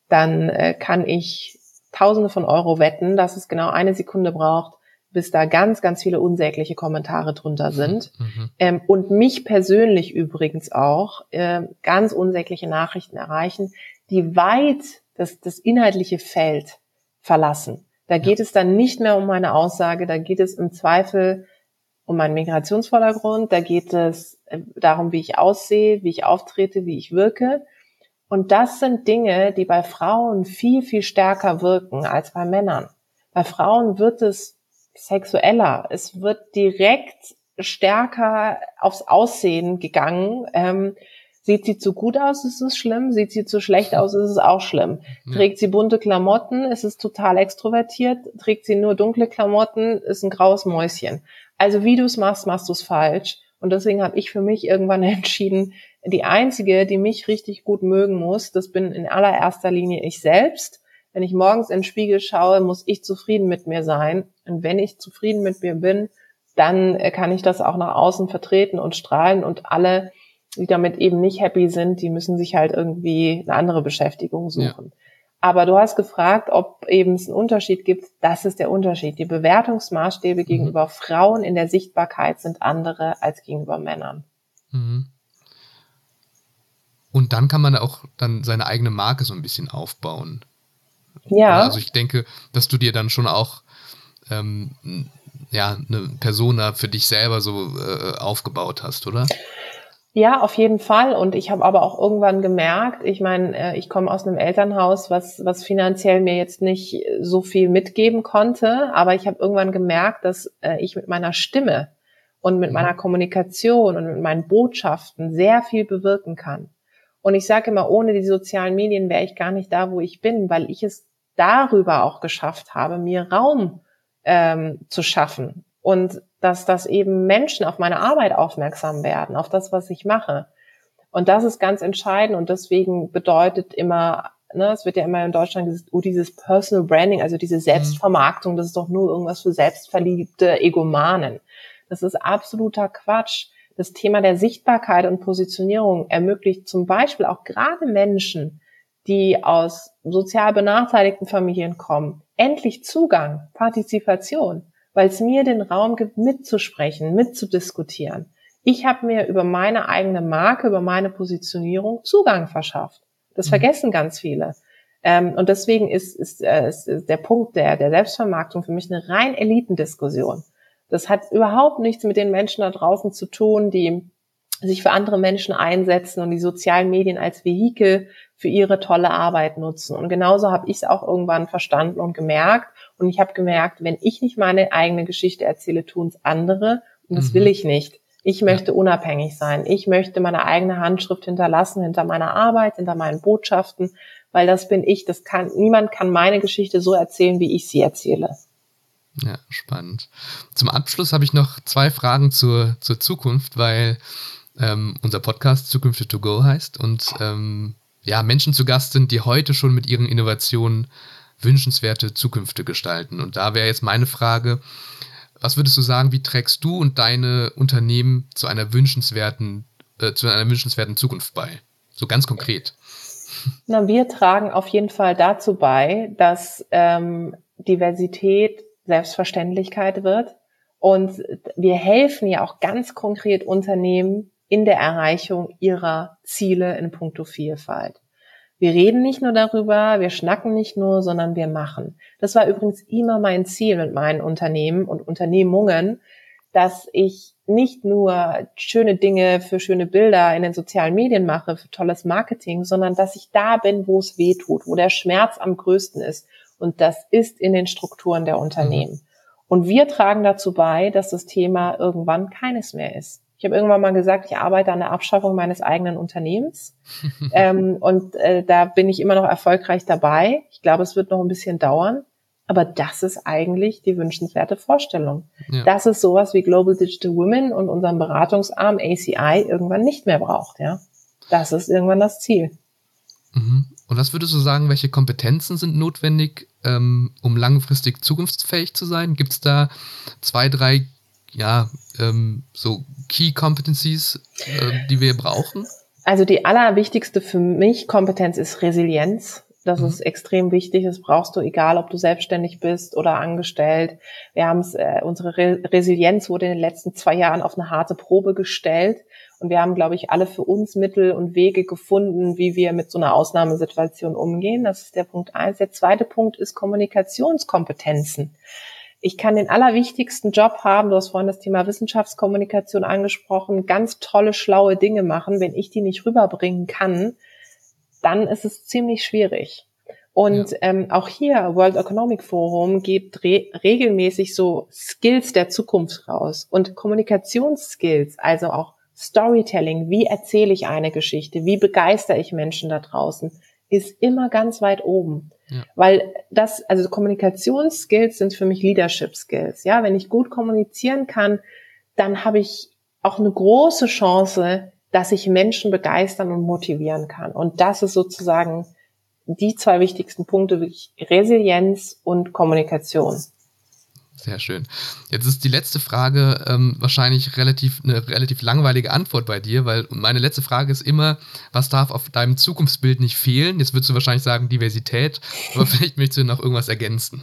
dann äh, kann ich Tausende von Euro wetten, dass es genau eine Sekunde braucht, bis da ganz, ganz viele unsägliche Kommentare drunter sind. Mhm. Ähm, und mich persönlich übrigens auch äh, ganz unsägliche Nachrichten erreichen, die weit das, das inhaltliche Feld verlassen. Da geht es dann nicht mehr um meine Aussage, da geht es im Zweifel um meinen Migrationsvordergrund, da geht es äh, darum, wie ich aussehe, wie ich auftrete, wie ich wirke. Und das sind Dinge, die bei Frauen viel, viel stärker wirken als bei Männern. Bei Frauen wird es sexueller. Es wird direkt stärker aufs Aussehen gegangen. Ähm, sieht sie zu gut aus, ist es schlimm. Sieht sie zu schlecht aus, ist es auch schlimm. Ja. Trägt sie bunte Klamotten, ist es total extrovertiert. Trägt sie nur dunkle Klamotten, ist ein graues Mäuschen. Also wie du es machst, machst du es falsch. Und deswegen habe ich für mich irgendwann entschieden, die einzige, die mich richtig gut mögen muss, das bin in allererster Linie ich selbst. Wenn ich morgens in den Spiegel schaue, muss ich zufrieden mit mir sein. Und wenn ich zufrieden mit mir bin, dann äh, kann ich das auch nach außen vertreten und strahlen und alle, die damit eben nicht happy sind, die müssen sich halt irgendwie eine andere Beschäftigung suchen. Ja. Aber du hast gefragt, ob eben es einen Unterschied gibt. Das ist der Unterschied. Die Bewertungsmaßstäbe mhm. gegenüber Frauen in der Sichtbarkeit sind andere als gegenüber Männern. Mhm. Und dann kann man auch dann seine eigene Marke so ein bisschen aufbauen. Ja. Also ich denke, dass du dir dann schon auch ähm, ja, eine Persona für dich selber so äh, aufgebaut hast, oder? Ja, auf jeden Fall. Und ich habe aber auch irgendwann gemerkt, ich meine, äh, ich komme aus einem Elternhaus, was, was finanziell mir jetzt nicht so viel mitgeben konnte, aber ich habe irgendwann gemerkt, dass äh, ich mit meiner Stimme und mit mhm. meiner Kommunikation und mit meinen Botschaften sehr viel bewirken kann. Und ich sage immer, ohne die sozialen Medien wäre ich gar nicht da, wo ich bin, weil ich es darüber auch geschafft habe, mir Raum ähm, zu schaffen und dass das eben Menschen auf meine Arbeit aufmerksam werden, auf das, was ich mache. Und das ist ganz entscheidend und deswegen bedeutet immer, ne, es wird ja immer in Deutschland dieses, oh, dieses Personal Branding, also diese Selbstvermarktung, das ist doch nur irgendwas für selbstverliebte Egomanen. Das ist absoluter Quatsch. Das Thema der Sichtbarkeit und Positionierung ermöglicht zum Beispiel auch gerade Menschen, die aus sozial benachteiligten Familien kommen, endlich Zugang, Partizipation, weil es mir den Raum gibt, mitzusprechen, mitzudiskutieren. Ich habe mir über meine eigene Marke, über meine Positionierung Zugang verschafft. Das mhm. vergessen ganz viele. Ähm, und deswegen ist, ist, äh, ist der Punkt der, der Selbstvermarktung für mich eine rein Elitendiskussion. Das hat überhaupt nichts mit den Menschen da draußen zu tun, die sich für andere Menschen einsetzen und die sozialen Medien als Vehikel für ihre tolle Arbeit nutzen. Und genauso habe ich es auch irgendwann verstanden und gemerkt. Und ich habe gemerkt, wenn ich nicht meine eigene Geschichte erzähle, tun es andere. Und das mhm. will ich nicht. Ich möchte unabhängig sein. Ich möchte meine eigene Handschrift hinterlassen hinter meiner Arbeit, hinter meinen Botschaften, weil das bin ich. Das kann, niemand kann meine Geschichte so erzählen, wie ich sie erzähle. Ja, spannend. Zum Abschluss habe ich noch zwei Fragen zur, zur Zukunft, weil ähm, unser Podcast Zukunft to Go heißt und ähm, ja, Menschen zu Gast sind, die heute schon mit ihren Innovationen wünschenswerte Zukünfte gestalten. Und da wäre jetzt meine Frage, was würdest du sagen, wie trägst du und deine Unternehmen zu einer wünschenswerten, äh, zu einer wünschenswerten Zukunft bei? So ganz konkret. Na, wir tragen auf jeden Fall dazu bei, dass ähm, Diversität Selbstverständlichkeit wird. Und wir helfen ja auch ganz konkret Unternehmen in der Erreichung ihrer Ziele in puncto Vielfalt. Wir reden nicht nur darüber, wir schnacken nicht nur, sondern wir machen. Das war übrigens immer mein Ziel mit meinen Unternehmen und Unternehmungen, dass ich nicht nur schöne Dinge für schöne Bilder in den sozialen Medien mache, für tolles Marketing, sondern dass ich da bin, wo es weh tut, wo der Schmerz am größten ist. Und das ist in den Strukturen der Unternehmen. Und wir tragen dazu bei, dass das Thema irgendwann keines mehr ist. Ich habe irgendwann mal gesagt, ich arbeite an der Abschaffung meines eigenen Unternehmens. ähm, und äh, da bin ich immer noch erfolgreich dabei. Ich glaube, es wird noch ein bisschen dauern. Aber das ist eigentlich die wünschenswerte Vorstellung. Ja. Dass es sowas wie Global Digital Women und unseren Beratungsarm ACI irgendwann nicht mehr braucht. Ja, Das ist irgendwann das Ziel. Mhm. Und was würdest du sagen, welche Kompetenzen sind notwendig, ähm, um langfristig zukunftsfähig zu sein? Gibt es da zwei, drei, ja, ähm, so Key Competencies, äh, die wir brauchen? Also die allerwichtigste für mich Kompetenz ist Resilienz. Das mhm. ist extrem wichtig. Das brauchst du, egal ob du selbstständig bist oder angestellt. Wir haben es, äh, unsere Re Resilienz wurde in den letzten zwei Jahren auf eine harte Probe gestellt. Und wir haben, glaube ich, alle für uns Mittel und Wege gefunden, wie wir mit so einer Ausnahmesituation umgehen. Das ist der Punkt eins. Der zweite Punkt ist Kommunikationskompetenzen. Ich kann den allerwichtigsten Job haben. Du hast vorhin das Thema Wissenschaftskommunikation angesprochen. Ganz tolle, schlaue Dinge machen. Wenn ich die nicht rüberbringen kann, dann ist es ziemlich schwierig. Und ja. ähm, auch hier, World Economic Forum gibt re regelmäßig so Skills der Zukunft raus und Kommunikationsskills, also auch Storytelling, wie erzähle ich eine Geschichte, wie begeistere ich Menschen da draußen, ist immer ganz weit oben. Ja. Weil das, also Kommunikationsskills sind für mich Leadership Skills. Ja, wenn ich gut kommunizieren kann, dann habe ich auch eine große Chance, dass ich Menschen begeistern und motivieren kann. Und das ist sozusagen die zwei wichtigsten Punkte, wirklich Resilienz und Kommunikation. Sehr schön. Jetzt ist die letzte Frage ähm, wahrscheinlich relativ eine relativ langweilige Antwort bei dir, weil meine letzte Frage ist immer, was darf auf deinem Zukunftsbild nicht fehlen? Jetzt würdest du wahrscheinlich sagen Diversität, aber vielleicht möchtest du noch irgendwas ergänzen.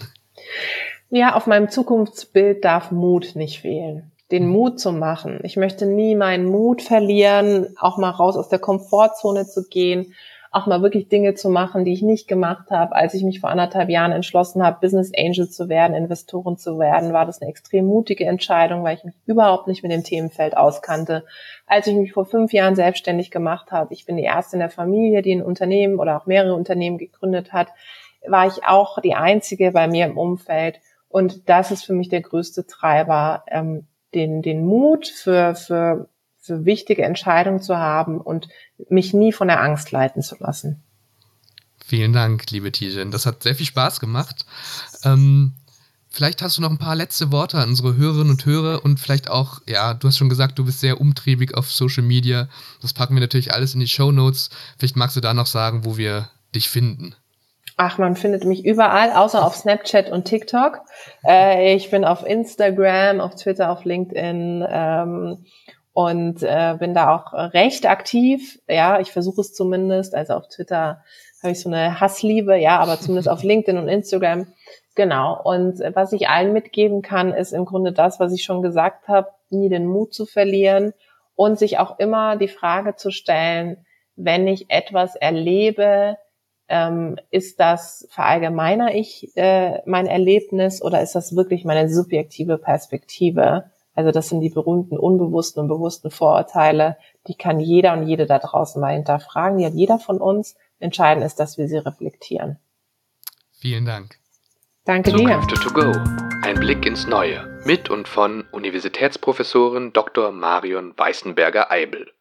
Ja, auf meinem Zukunftsbild darf Mut nicht fehlen. den Mut zu machen. Ich möchte nie meinen Mut verlieren, auch mal raus aus der Komfortzone zu gehen, auch mal wirklich Dinge zu machen, die ich nicht gemacht habe. Als ich mich vor anderthalb Jahren entschlossen habe, Business Angel zu werden, Investoren zu werden, war das eine extrem mutige Entscheidung, weil ich mich überhaupt nicht mit dem Themenfeld auskannte. Als ich mich vor fünf Jahren selbstständig gemacht habe, ich bin die erste in der Familie, die ein Unternehmen oder auch mehrere Unternehmen gegründet hat, war ich auch die einzige bei mir im Umfeld. Und das ist für mich der größte Treiber, ähm, den, den Mut für, für, für wichtige Entscheidungen zu haben und mich nie von der Angst leiten zu lassen. Vielen Dank, liebe Tijen. Das hat sehr viel Spaß gemacht. Ähm, vielleicht hast du noch ein paar letzte Worte an unsere Hörerinnen und Hörer und vielleicht auch, ja, du hast schon gesagt, du bist sehr umtriebig auf Social Media. Das packen wir natürlich alles in die Show Notes. Vielleicht magst du da noch sagen, wo wir dich finden. Ach, man findet mich überall, außer auf Snapchat und TikTok. Äh, ich bin auf Instagram, auf Twitter, auf LinkedIn ähm, und äh, bin da auch recht aktiv. Ja, ich versuche es zumindest. Also auf Twitter habe ich so eine Hassliebe, ja, aber zumindest auf LinkedIn und Instagram. Genau. Und was ich allen mitgeben kann, ist im Grunde das, was ich schon gesagt habe, nie den Mut zu verlieren und sich auch immer die Frage zu stellen, wenn ich etwas erlebe, ähm, ist das verallgemeiner ich äh, mein Erlebnis oder ist das wirklich meine subjektive Perspektive? Also das sind die berühmten unbewussten und bewussten Vorurteile, die kann jeder und jede da draußen mal hinterfragen, die hat jeder von uns. Entscheidend ist, dass wir sie reflektieren. Vielen Dank. Danke Zukünfte dir. to go. Ein Blick ins Neue. Mit und von Universitätsprofessorin Dr. Marion Weißenberger-Eibel.